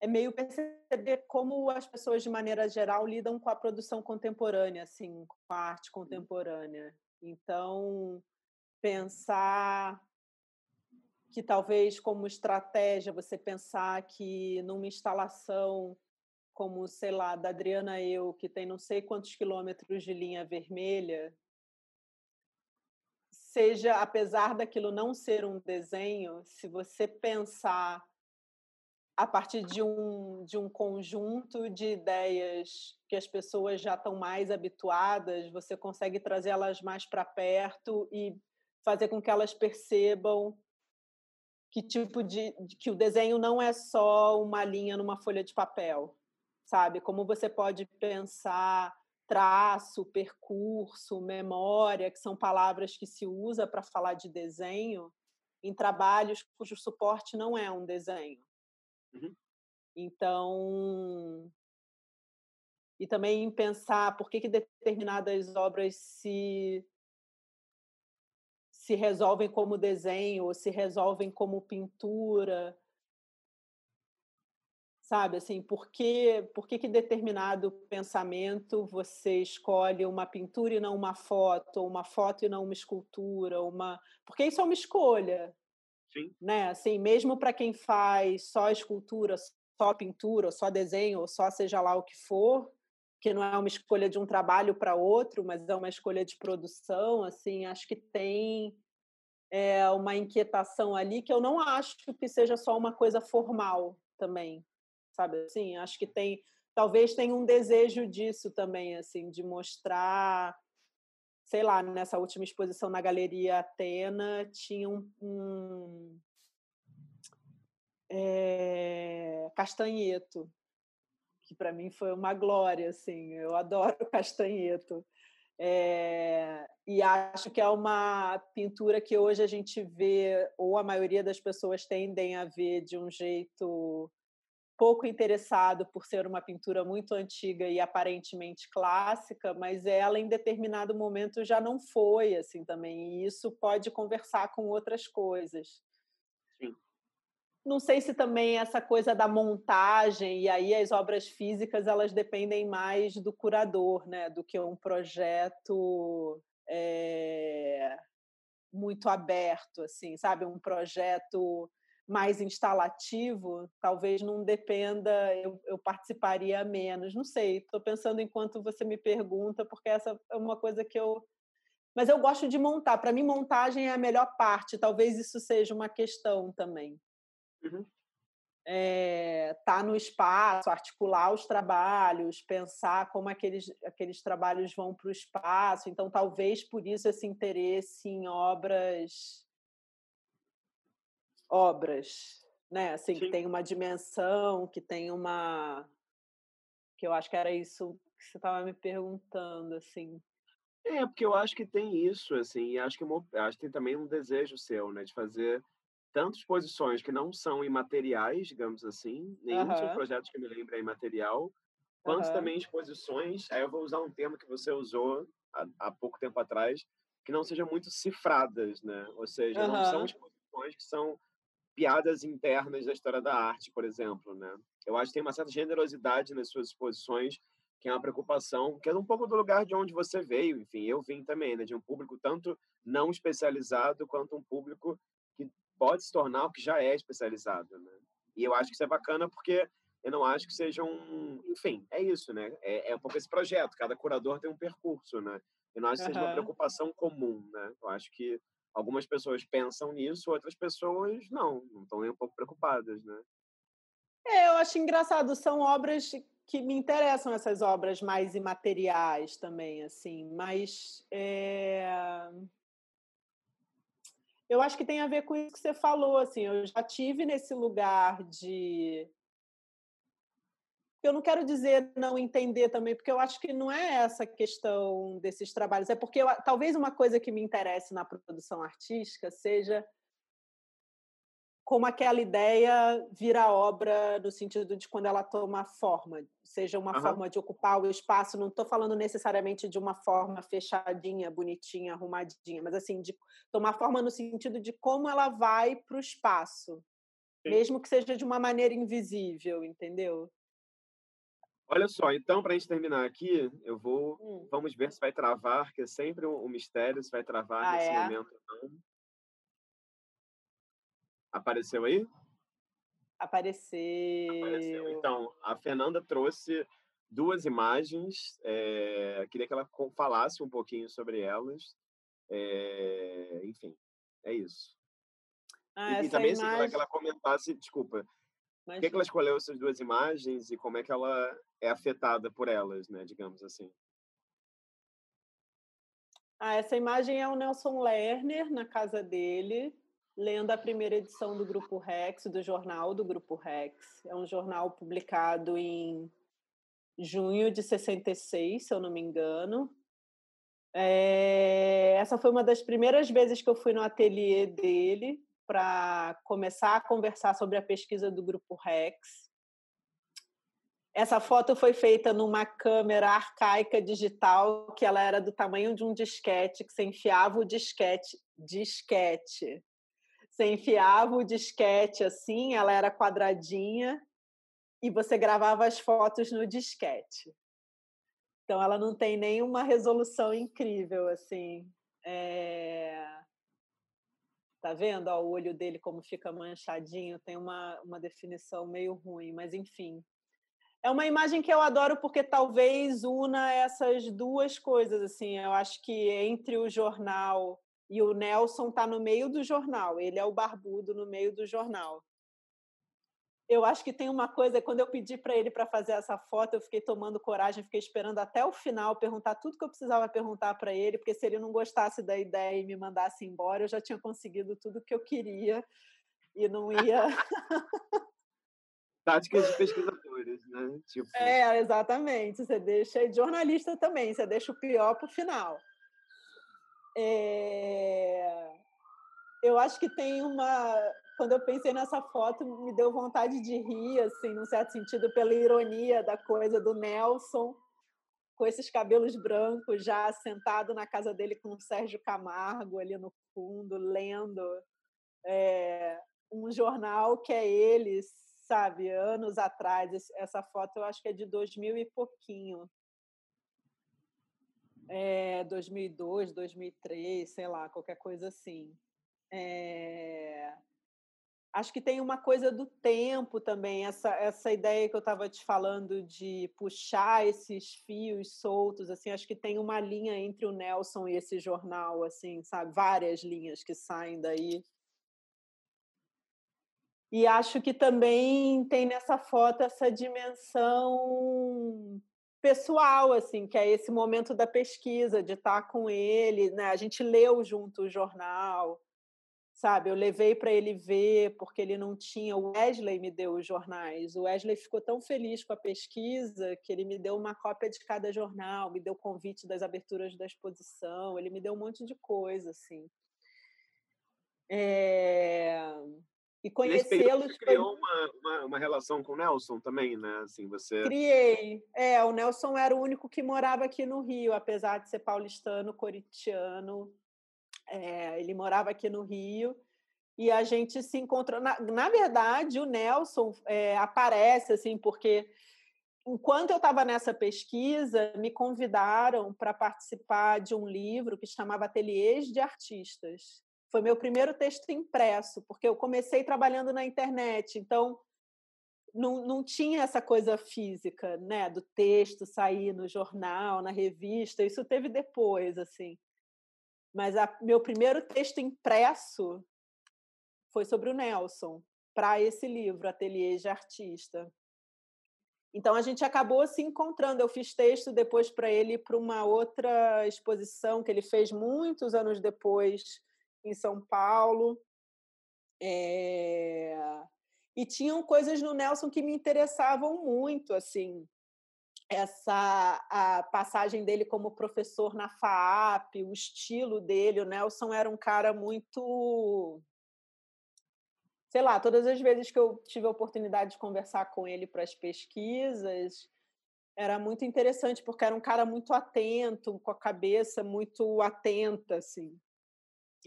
Speaker 2: é meio perceber como as pessoas, de maneira geral, lidam com a produção contemporânea, assim, com a arte contemporânea. Então, pensar que talvez como estratégia você pensar que numa instalação como, sei lá, da Adriana Eu, que tem não sei quantos quilômetros de linha vermelha, seja, apesar daquilo não ser um desenho, se você pensar a partir de um, de um conjunto de ideias que as pessoas já estão mais habituadas, você consegue trazê-las mais para perto e fazer com que elas percebam que tipo de, de, que o desenho não é só uma linha numa folha de papel, sabe? Como você pode pensar traço, percurso, memória, que são palavras que se usa para falar de desenho em trabalhos cujo suporte não é um desenho. Uhum. Então, e também pensar por que, que determinadas obras se se resolvem como desenho ou se resolvem como pintura. Sabe, assim, por que, por que, que determinado pensamento você escolhe uma pintura e não uma foto, ou uma foto e não uma escultura, uma... porque isso é uma escolha.
Speaker 1: Sim.
Speaker 2: Né? Assim, mesmo para quem faz só escultura, só pintura, ou só desenho, ou só seja lá o que for, que não é uma escolha de um trabalho para outro, mas é uma escolha de produção, assim, acho que tem é, uma inquietação ali que eu não acho que seja só uma coisa formal também, sabe? Assim, acho que tem, talvez tenha um desejo disso também, assim, de mostrar, sei lá, nessa última exposição na Galeria Atena tinha um, um é, castanheto que para mim foi uma glória, assim. Eu adoro castanheto. É, e acho que é uma pintura que hoje a gente vê, ou a maioria das pessoas tendem a ver de um jeito pouco interessado por ser uma pintura muito antiga e aparentemente clássica, mas ela em determinado momento já não foi assim também, e isso pode conversar com outras coisas. Não sei se também essa coisa da montagem e aí as obras físicas elas dependem mais do curador, né, do que um projeto é, muito aberto, assim, sabe, um projeto mais instalativo, talvez não dependa, eu, eu participaria menos. Não sei, estou pensando enquanto você me pergunta, porque essa é uma coisa que eu. Mas eu gosto de montar. Para mim, montagem é a melhor parte. Talvez isso seja uma questão também. Uhum. É, tá no espaço, articular os trabalhos, pensar como aqueles, aqueles trabalhos vão para o espaço. Então, talvez por isso esse interesse em obras obras, né? Assim, Sim. que tem uma dimensão, que tem uma que eu acho que era isso que você estava me perguntando, assim.
Speaker 1: É, porque eu acho que tem isso, assim, e acho que, acho que tem também um desejo seu, né, de fazer tanto exposições que não são imateriais, digamos assim, nenhum uhum. dos projetos que me lembra é imaterial, quanto uhum. também exposições, aí eu vou usar um termo que você usou há, há pouco tempo atrás, que não sejam muito cifradas, né? Ou seja, uhum. não são exposições que são piadas internas da história da arte, por exemplo, né? Eu acho que tem uma certa generosidade nas suas exposições, que é uma preocupação, que é um pouco do lugar de onde você veio, enfim, eu vim também, né, de um público tanto não especializado quanto um público pode se tornar o que já é especializado, né? E eu acho que isso é bacana porque eu não acho que seja um, enfim, é isso, né? É, é um pouco esse projeto, cada curador tem um percurso, né? Eu não acho que uhum. seja uma preocupação comum, né? Eu acho que algumas pessoas pensam nisso, outras pessoas não, não estão nem um pouco preocupadas, né?
Speaker 2: É, eu acho engraçado, são obras que me interessam essas obras mais imateriais também, assim, mas é... eu acho que tem a ver com isso que você falou, assim, eu já tive nesse lugar de eu não quero dizer não entender também, porque eu acho que não é essa questão desses trabalhos. É porque eu, talvez uma coisa que me interesse na produção artística seja como aquela ideia vira obra no sentido de quando ela toma forma, seja uma uhum. forma de ocupar o espaço. Não estou falando necessariamente de uma forma fechadinha, bonitinha, arrumadinha, mas assim de tomar forma no sentido de como ela vai para o espaço, Sim. mesmo que seja de uma maneira invisível, entendeu?
Speaker 1: Olha só, então, para a gente terminar aqui, eu vou. Hum. Vamos ver se vai travar, que é sempre um, mistério se vai travar ah, nesse é? momento ou não. Apareceu aí?
Speaker 2: Apareceu.
Speaker 1: Apareceu. Então, a Fernanda trouxe duas imagens. É, queria que ela falasse um pouquinho sobre elas. É, enfim, é isso. Ah, e, e, também imagem... que ela comentasse, desculpa, por que, que ela escolheu essas duas imagens e como é que ela é afetada por elas, né, digamos assim?
Speaker 2: Ah, essa imagem é o Nelson Lerner na casa dele, lendo a primeira edição do Grupo Rex, do jornal do Grupo Rex. É um jornal publicado em junho de 66, se eu não me engano. É... Essa foi uma das primeiras vezes que eu fui no ateliê dele para começar a conversar sobre a pesquisa do Grupo Rex. Essa foto foi feita numa câmera arcaica digital que ela era do tamanho de um disquete, que você enfiava o disquete, disquete. Você enfiava o disquete assim, ela era quadradinha e você gravava as fotos no disquete. Então ela não tem nenhuma resolução incrível assim. É... Tá vendo ó, o olho dele como fica manchadinho? Tem uma, uma definição meio ruim, mas enfim. É uma imagem que eu adoro porque talvez una essas duas coisas. assim. Eu acho que entre o jornal e o Nelson está no meio do jornal. Ele é o barbudo no meio do jornal eu acho que tem uma coisa, quando eu pedi para ele para fazer essa foto, eu fiquei tomando coragem, fiquei esperando até o final perguntar tudo que eu precisava perguntar para ele, porque se ele não gostasse da ideia e me mandasse embora, eu já tinha conseguido tudo que eu queria e não ia.
Speaker 1: Táticas de pesquisadores, né?
Speaker 2: Tipo... É, exatamente. Você deixa de jornalista também, você deixa o pior para o final. É... Eu acho que tem uma quando eu pensei nessa foto, me deu vontade de rir, assim, num certo sentido, pela ironia da coisa do Nelson, com esses cabelos brancos, já sentado na casa dele com o Sérgio Camargo ali no fundo, lendo. É, um jornal que é ele, sabe, anos atrás. Essa foto eu acho que é de 2000 e pouquinho. É, 2002, 2003, sei lá, qualquer coisa assim. É... Acho que tem uma coisa do tempo também, essa, essa ideia que eu estava te falando de puxar esses fios soltos, assim, acho que tem uma linha entre o Nelson e esse jornal, assim, sabe? Várias linhas que saem daí. E acho que também tem nessa foto essa dimensão pessoal, assim, que é esse momento da pesquisa, de estar com ele, né? A gente leu junto o jornal, sabe? Eu levei para ele ver, porque ele não tinha. O Wesley me deu os jornais. O Wesley ficou tão feliz com a pesquisa que ele me deu uma cópia de cada jornal, me deu convite das aberturas da exposição, ele me deu um monte de coisa, assim. É... E conhecê-lo. Você
Speaker 1: criou uma, uma, uma, relação com o Nelson também, né? Assim, você...
Speaker 2: Criei. É, o Nelson era o único que morava aqui no Rio, apesar de ser paulistano, coritiano. É, ele morava aqui no Rio e a gente se encontrou. Na, na verdade, o Nelson é, aparece assim, porque enquanto eu estava nessa pesquisa, me convidaram para participar de um livro que chamava Ateliês de Artistas. Foi meu primeiro texto impresso, porque eu comecei trabalhando na internet, então não, não tinha essa coisa física, né, do texto sair no jornal, na revista. Isso teve depois, assim. Mas a, meu primeiro texto impresso foi sobre o Nelson, para esse livro, Ateliê de Artista. Então a gente acabou se encontrando. Eu fiz texto depois para ele para uma outra exposição que ele fez muitos anos depois em São Paulo. É... E tinham coisas no Nelson que me interessavam muito, assim, essa a passagem dele como professor na FAAP, o estilo dele. O Nelson era um cara muito. Sei lá, todas as vezes que eu tive a oportunidade de conversar com ele para as pesquisas, era muito interessante, porque era um cara muito atento, com a cabeça muito atenta, assim.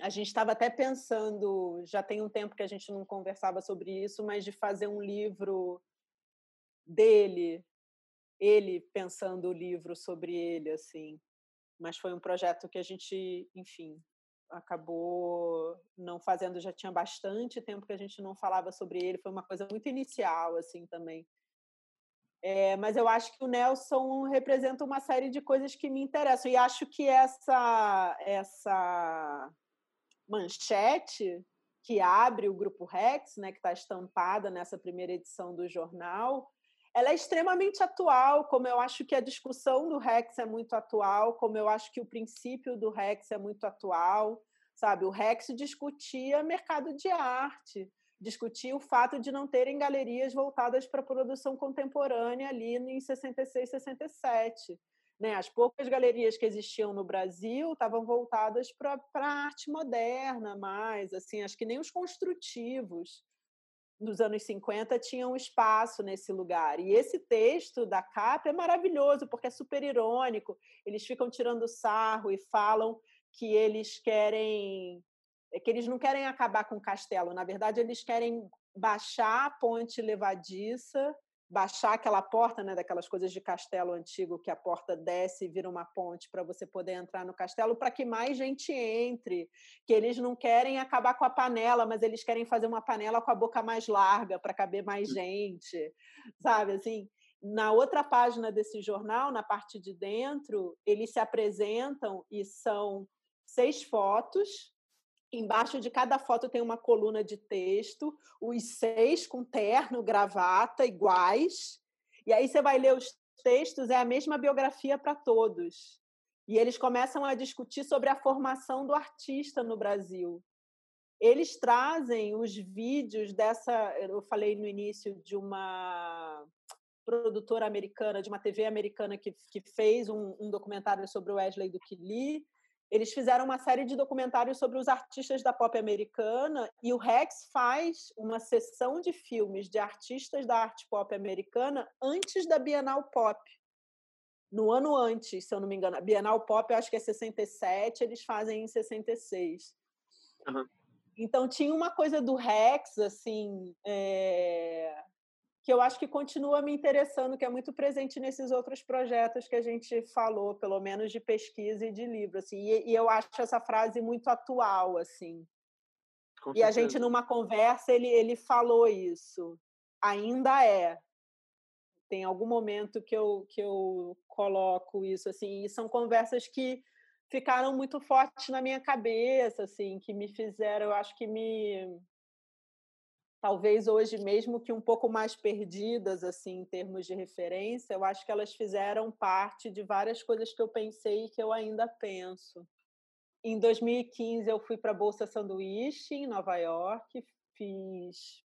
Speaker 2: A gente estava até pensando, já tem um tempo que a gente não conversava sobre isso, mas de fazer um livro dele, ele pensando o livro sobre ele, assim. Mas foi um projeto que a gente, enfim, acabou não fazendo, já tinha bastante tempo que a gente não falava sobre ele, foi uma coisa muito inicial, assim, também. É, mas eu acho que o Nelson representa uma série de coisas que me interessam, e acho que essa, essa manchete que abre o Grupo Rex, né, que está estampada nessa primeira edição do jornal, ela é extremamente atual, como eu acho que a discussão do Rex é muito atual, como eu acho que o princípio do Rex é muito atual, sabe? O Rex discutia mercado de arte, discutia o fato de não terem galerias voltadas para a produção contemporânea ali em 66, 67. Né? As poucas galerias que existiam no Brasil estavam voltadas para a arte moderna, mais assim, acho que nem os construtivos dos anos 50 tinham espaço nesse lugar. E esse texto da capa é maravilhoso, porque é super irônico. Eles ficam tirando sarro e falam que eles querem é que eles não querem acabar com o castelo, na verdade eles querem baixar a ponte levadiça baixar aquela porta, né, daquelas coisas de castelo antigo que a porta desce e vira uma ponte para você poder entrar no castelo, para que mais gente entre, que eles não querem acabar com a panela, mas eles querem fazer uma panela com a boca mais larga para caber mais hum. gente, sabe assim? Na outra página desse jornal, na parte de dentro, eles se apresentam e são seis fotos Embaixo de cada foto tem uma coluna de texto, os seis com terno, gravata, iguais. E aí você vai ler os textos, é a mesma biografia para todos. E eles começam a discutir sobre a formação do artista no Brasil. Eles trazem os vídeos dessa. Eu falei no início de uma produtora americana, de uma TV americana que, que fez um, um documentário sobre o Wesley Lee eles fizeram uma série de documentários sobre os artistas da pop americana e o Rex faz uma sessão de filmes de artistas da arte pop americana antes da Bienal Pop. No ano antes, se eu não me engano. A Bienal Pop, eu acho que é 67, eles fazem em 66. Uhum. Então tinha uma coisa do Rex, assim, é, que eu acho que continua me interessando, que é muito presente nesses outros projetos que a gente falou, pelo menos de pesquisa e de livro, assim. E, e eu acho essa frase muito atual, assim. Com e certeza. a gente numa conversa ele ele falou isso. Ainda é. Tem algum momento que eu que eu coloco isso assim, e são conversas que ficaram muito fortes na minha cabeça, assim, que me fizeram, eu acho que me talvez hoje mesmo que um pouco mais perdidas assim em termos de referência, eu acho que elas fizeram parte de várias coisas que eu pensei e que eu ainda penso. Em 2015 eu fui para a Bolsa Sanduíche em Nova York, fiz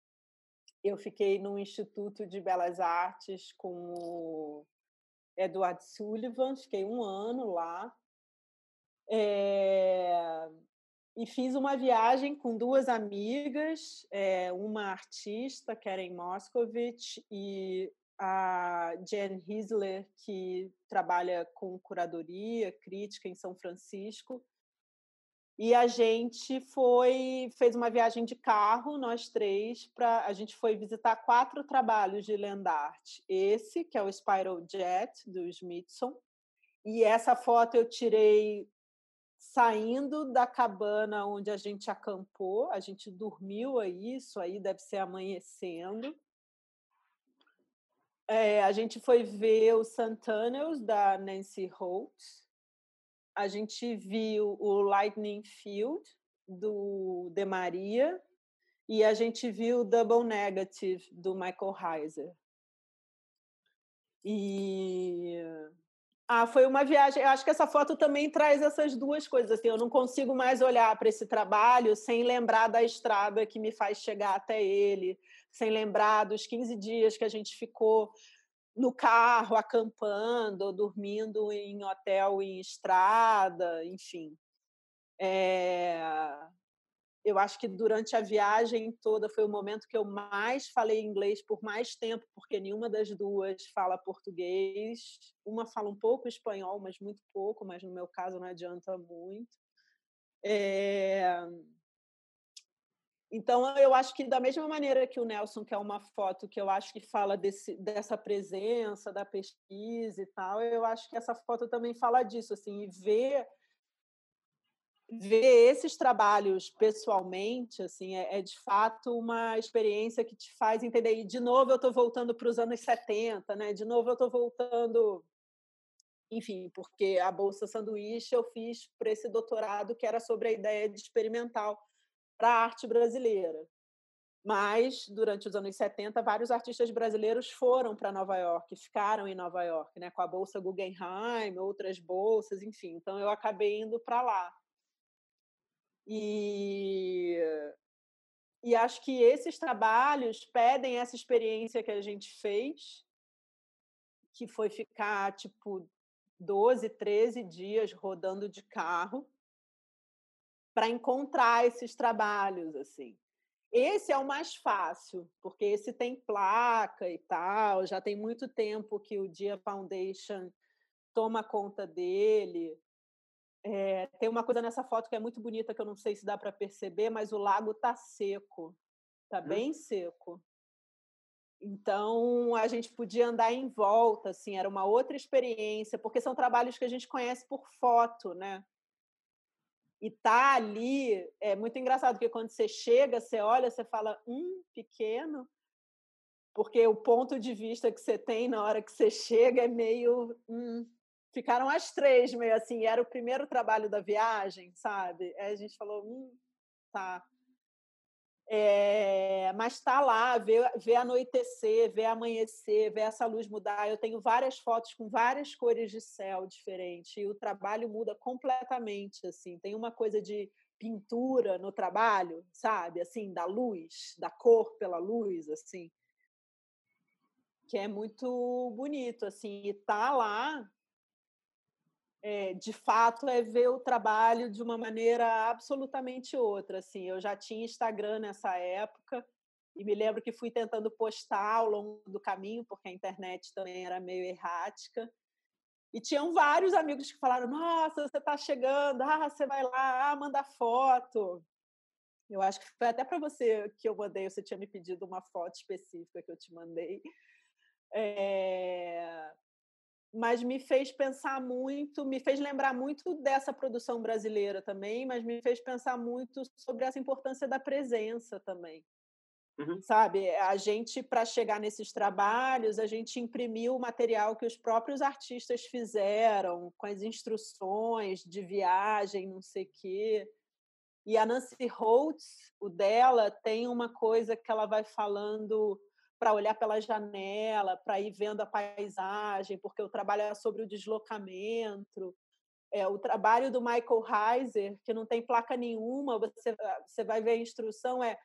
Speaker 2: eu fiquei no Instituto de Belas Artes com o Edward Sullivan, fiquei um ano lá. É, e fiz uma viagem com duas amigas, é, uma artista, Karen Moscovich, e a Jen Hisler, que trabalha com curadoria, crítica em São Francisco. E a gente foi fez uma viagem de carro, nós três, para a gente foi visitar quatro trabalhos de land art. Esse, que é o Spiral Jet do Smithson, e essa foto eu tirei saindo da cabana onde a gente acampou, a gente dormiu aí, isso aí deve ser amanhecendo. É, a gente foi ver o Santanels da Nancy Holt. A gente viu o Lightning Field do De Maria e a gente viu o Double Negative do Michael Heiser. E ah, foi uma viagem. Eu acho que essa foto também traz essas duas coisas. Assim, eu não consigo mais olhar para esse trabalho sem lembrar da estrada que me faz chegar até ele, sem lembrar dos 15 dias que a gente ficou no carro, acampando, dormindo em hotel em estrada, enfim. É eu acho que durante a viagem toda foi o momento que eu mais falei inglês por mais tempo, porque nenhuma das duas fala português. Uma fala um pouco espanhol, mas muito pouco, mas no meu caso não adianta muito. É... Então, eu acho que da mesma maneira que o Nelson, que é uma foto que eu acho que fala desse, dessa presença, da pesquisa e tal, eu acho que essa foto também fala disso, assim, e ver ver esses trabalhos pessoalmente, assim, é, é, de fato uma experiência que te faz entender. E de novo eu estou voltando para os anos 70, né? De novo eu estou voltando, enfim, porque a bolsa sanduíche eu fiz para esse doutorado que era sobre a ideia de experimental para a arte brasileira. Mas durante os anos 70, vários artistas brasileiros foram para Nova York, ficaram em Nova York, né? Com a bolsa Guggenheim, outras bolsas, enfim. Então eu acabei indo para lá. E, e acho que esses trabalhos pedem essa experiência que a gente fez, que foi ficar tipo 12, 13 dias rodando de carro para encontrar esses trabalhos assim. Esse é o mais fácil, porque esse tem placa e tal, já tem muito tempo que o Dia Foundation toma conta dele. É, tem uma coisa nessa foto que é muito bonita, que eu não sei se dá para perceber, mas o lago está seco, está hum. bem seco. Então a gente podia andar em volta, assim, era uma outra experiência, porque são trabalhos que a gente conhece por foto, né? E tá ali é muito engraçado, porque quando você chega, você olha, você fala, hum, pequeno, porque o ponto de vista que você tem na hora que você chega é meio, hum, ficaram as três meio assim, era o primeiro trabalho da viagem, sabe? Aí a gente falou, hum, tá. É, mas está lá, ver, ver anoitecer, ver amanhecer, ver essa luz mudar. Eu tenho várias fotos com várias cores de céu diferentes e o trabalho muda completamente. Assim, tem uma coisa de pintura no trabalho, sabe? Assim, da luz, da cor pela luz, assim, que é muito bonito. Assim, e tá lá é, de fato, é ver o trabalho de uma maneira absolutamente outra. Assim, eu já tinha Instagram nessa época e me lembro que fui tentando postar ao longo do caminho, porque a internet também era meio errática. E tinham vários amigos que falaram: Nossa, você está chegando, ah, você vai lá, ah, manda foto. Eu acho que foi até para você que eu mandei, você tinha me pedido uma foto específica que eu te mandei. É... Mas me fez pensar muito, me fez lembrar muito dessa produção brasileira também, mas me fez pensar muito sobre essa importância da presença também. Uhum. Sabe, a gente, para chegar nesses trabalhos, a gente imprimiu o material que os próprios artistas fizeram, com as instruções de viagem, não sei o quê. E a Nancy Holtz, o dela, tem uma coisa que ela vai falando para olhar pela janela, para ir vendo a paisagem, porque o trabalho é sobre o deslocamento. É, o trabalho do Michael Heiser, que não tem placa nenhuma, você, você vai ver a instrução, é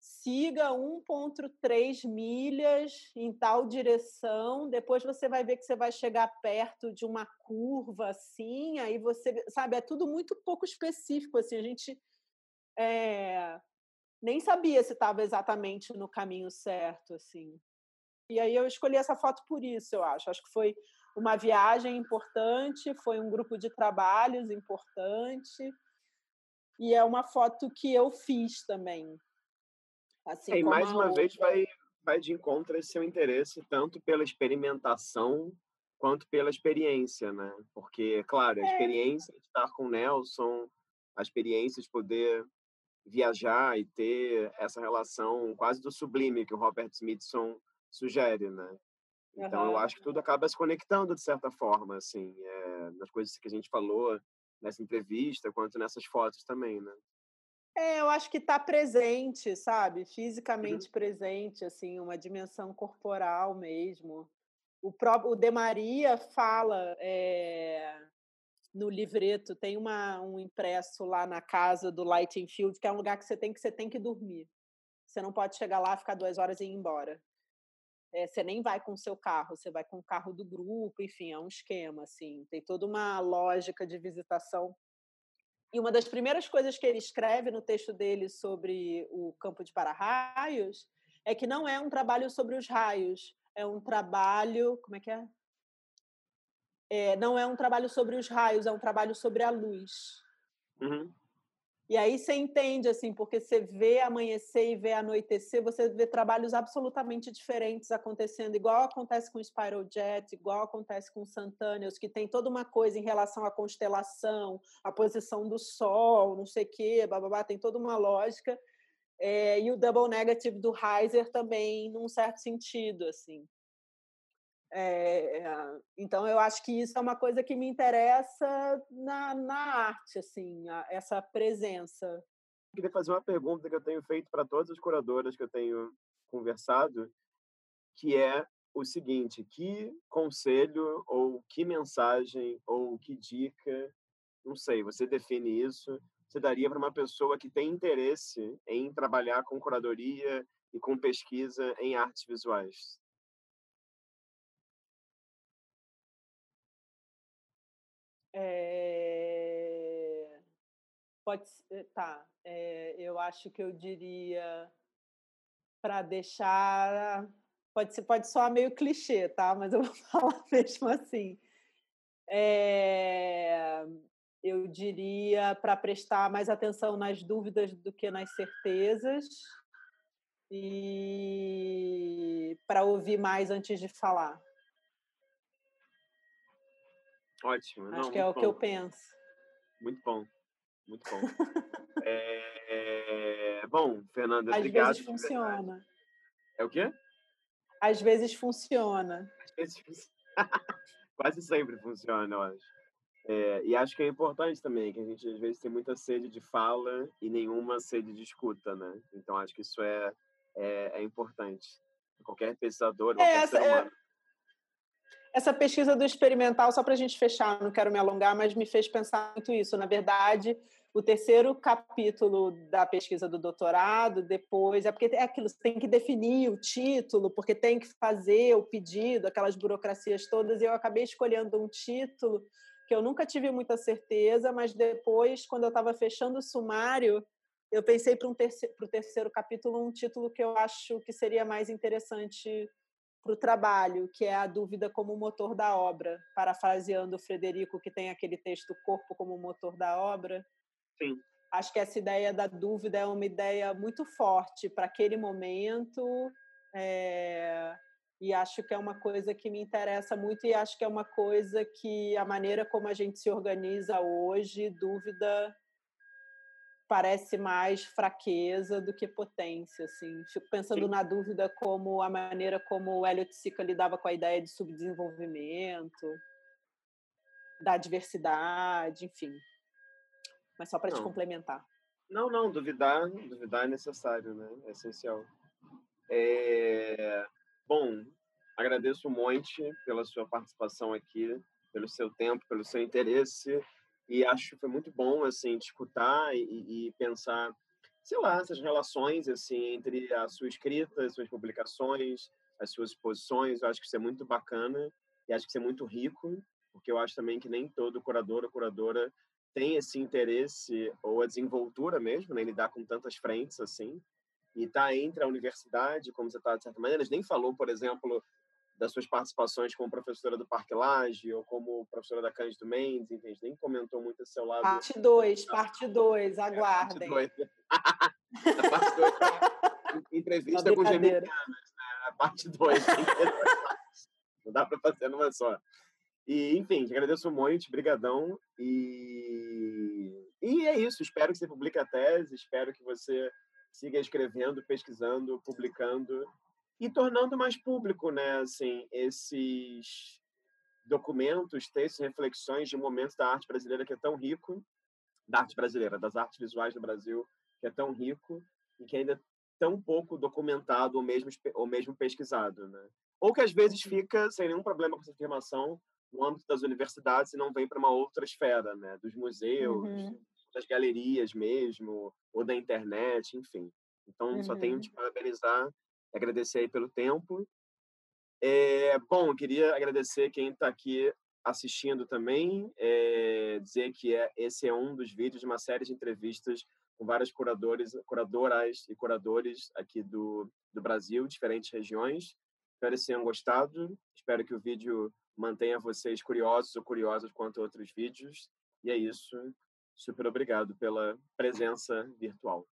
Speaker 2: siga 1,3 milhas em tal direção, depois você vai ver que você vai chegar perto de uma curva assim, aí você, sabe, é tudo muito pouco específico, assim, a gente é, nem sabia se estava exatamente no caminho certo, assim. E aí eu escolhi essa foto por isso, eu acho. Acho que foi uma viagem importante, foi um grupo de trabalhos importante, e é uma foto que eu fiz também,
Speaker 1: Assim e mais uma outra... vez vai, vai de encontro esse seu interesse tanto pela experimentação quanto pela experiência, né? Porque, claro, a é. experiência de estar com o Nelson, a experiência de poder viajar e ter essa relação quase do sublime que o Robert Smithson sugere, né? Então, uhum. eu acho que tudo acaba se conectando de certa forma, assim, é, nas coisas que a gente falou nessa entrevista, quanto nessas fotos também, né?
Speaker 2: É, eu acho que está presente, sabe? Uhum. Fisicamente uhum. presente, assim, uma dimensão corporal mesmo. O próprio o De Maria fala é, no livreto, tem uma, um impresso lá na casa do Lighting Field, que é um lugar que você tem que você tem que dormir. Você não pode chegar lá, ficar duas horas e ir embora. É, você nem vai com o seu carro, você vai com o carro do grupo, enfim, é um esquema, assim. Tem toda uma lógica de visitação e uma das primeiras coisas que ele escreve no texto dele sobre o campo de para-raios é que não é um trabalho sobre os raios, é um trabalho. Como é que é? É não é um trabalho sobre os raios, é um trabalho sobre a luz. Uhum. E aí você entende, assim, porque você vê amanhecer e vê anoitecer, você vê trabalhos absolutamente diferentes acontecendo, igual acontece com o Spiral Jet, igual acontece com o Santanius, que tem toda uma coisa em relação à constelação, a posição do Sol, não sei o quê, bababá, tem toda uma lógica. É, e o Double Negative do Heiser também, num certo sentido, assim. É, então eu acho que isso é uma coisa que me interessa na, na arte, assim, a, essa presença.
Speaker 1: Eu queria fazer uma pergunta que eu tenho feito para todas as curadoras que eu tenho conversado, que é o seguinte: que conselho ou que mensagem ou que dica, não sei, você define isso, você daria para uma pessoa que tem interesse em trabalhar com curadoria e com pesquisa em artes visuais?
Speaker 2: É... Pode ser, tá. É, eu acho que eu diria para deixar. Pode ser, pode soar meio clichê, tá? Mas eu vou falar mesmo assim. É, eu diria para prestar mais atenção nas dúvidas do que nas certezas e para ouvir mais antes de falar.
Speaker 1: Ótimo.
Speaker 2: Acho Não, que é o bom. que eu penso.
Speaker 1: Muito bom. Muito bom. é... Bom, Fernanda,
Speaker 2: Às
Speaker 1: obrigado.
Speaker 2: Às vezes funciona.
Speaker 1: É o quê?
Speaker 2: Às vezes funciona.
Speaker 1: Às vezes Quase sempre funciona, eu acho. É, e acho que é importante também, que a gente às vezes tem muita sede de fala e nenhuma sede de escuta, né? Então acho que isso é, é, é importante. Qualquer pesquisador, qualquer é, ser humano. É
Speaker 2: essa pesquisa do experimental, só para a gente fechar, não quero me alongar, mas me fez pensar muito isso. Na verdade, o terceiro capítulo da pesquisa do doutorado, depois, é porque é aquilo, você tem que definir o título, porque tem que fazer o pedido, aquelas burocracias todas, e eu acabei escolhendo um título que eu nunca tive muita certeza, mas depois, quando eu estava fechando o sumário, eu pensei para um o terceiro capítulo um título que eu acho que seria mais interessante para o trabalho, que é a dúvida como motor da obra, parafraseando o Frederico, que tem aquele texto Corpo como motor da obra.
Speaker 1: Sim.
Speaker 2: acho que essa ideia da dúvida é uma ideia muito forte para aquele momento. É, e acho que é uma coisa que me interessa muito e acho que é uma coisa que a maneira como a gente se organiza hoje, dúvida parece mais fraqueza do que potência, assim. Fico pensando Sim. na dúvida como a maneira como o Elliot Sica lidava com a ideia de subdesenvolvimento, da diversidade, enfim. Mas só para te complementar.
Speaker 1: Não, não, duvidar, duvidar é necessário, né? É essencial. É... Bom, agradeço um monte pela sua participação aqui, pelo seu tempo, pelo seu interesse e acho que foi muito bom assim escutar e, e, pensar sei lá essas relações assim entre a sua escrita as suas publicações as suas exposições. Eu acho que isso é muito bacana e acho que isso é muito rico porque eu acho também que nem todo curador ou curadora tem esse interesse ou a desenvoltura mesmo né, lidar com tantas frentes assim. E tá entre a universidade como você está de certa maneira. A gente nem falou por exemplo das suas participações como professora do Parque Laje ou como professora da Cândido Mendes, enfim, a gente nem comentou muito esse seu lado.
Speaker 2: Parte 2, parte 2, aguardem. É,
Speaker 1: parte 2. entrevista com geminianas, né? A parte 2. Não dá para fazer numa só. E, enfim, te agradeço muito, brigadão. E... e é isso, espero que você publique a tese, espero que você siga escrevendo, pesquisando, publicando e tornando mais público, né, assim, esses documentos, textos, reflexões de momentos da arte brasileira que é tão rico, da arte brasileira, das artes visuais do Brasil, que é tão rico e que ainda é tão pouco documentado ou mesmo ou mesmo pesquisado, né? Ou que às vezes uhum. fica sem nenhum problema com essa afirmação no âmbito das universidades e não vem para uma outra esfera, né? Dos museus, uhum. das galerias mesmo, ou da internet, enfim. Então, uhum. só tenho uhum. de parabenizar agradecer aí pelo tempo. É, bom, queria agradecer quem está aqui assistindo também, é, dizer que é, esse é um dos vídeos de uma série de entrevistas com vários curadores, curadoras e curadores aqui do, do Brasil, diferentes regiões. Espero que tenham gostado. Espero que o vídeo mantenha vocês curiosos ou curiosas quanto a outros vídeos. E é isso. Super obrigado pela presença virtual.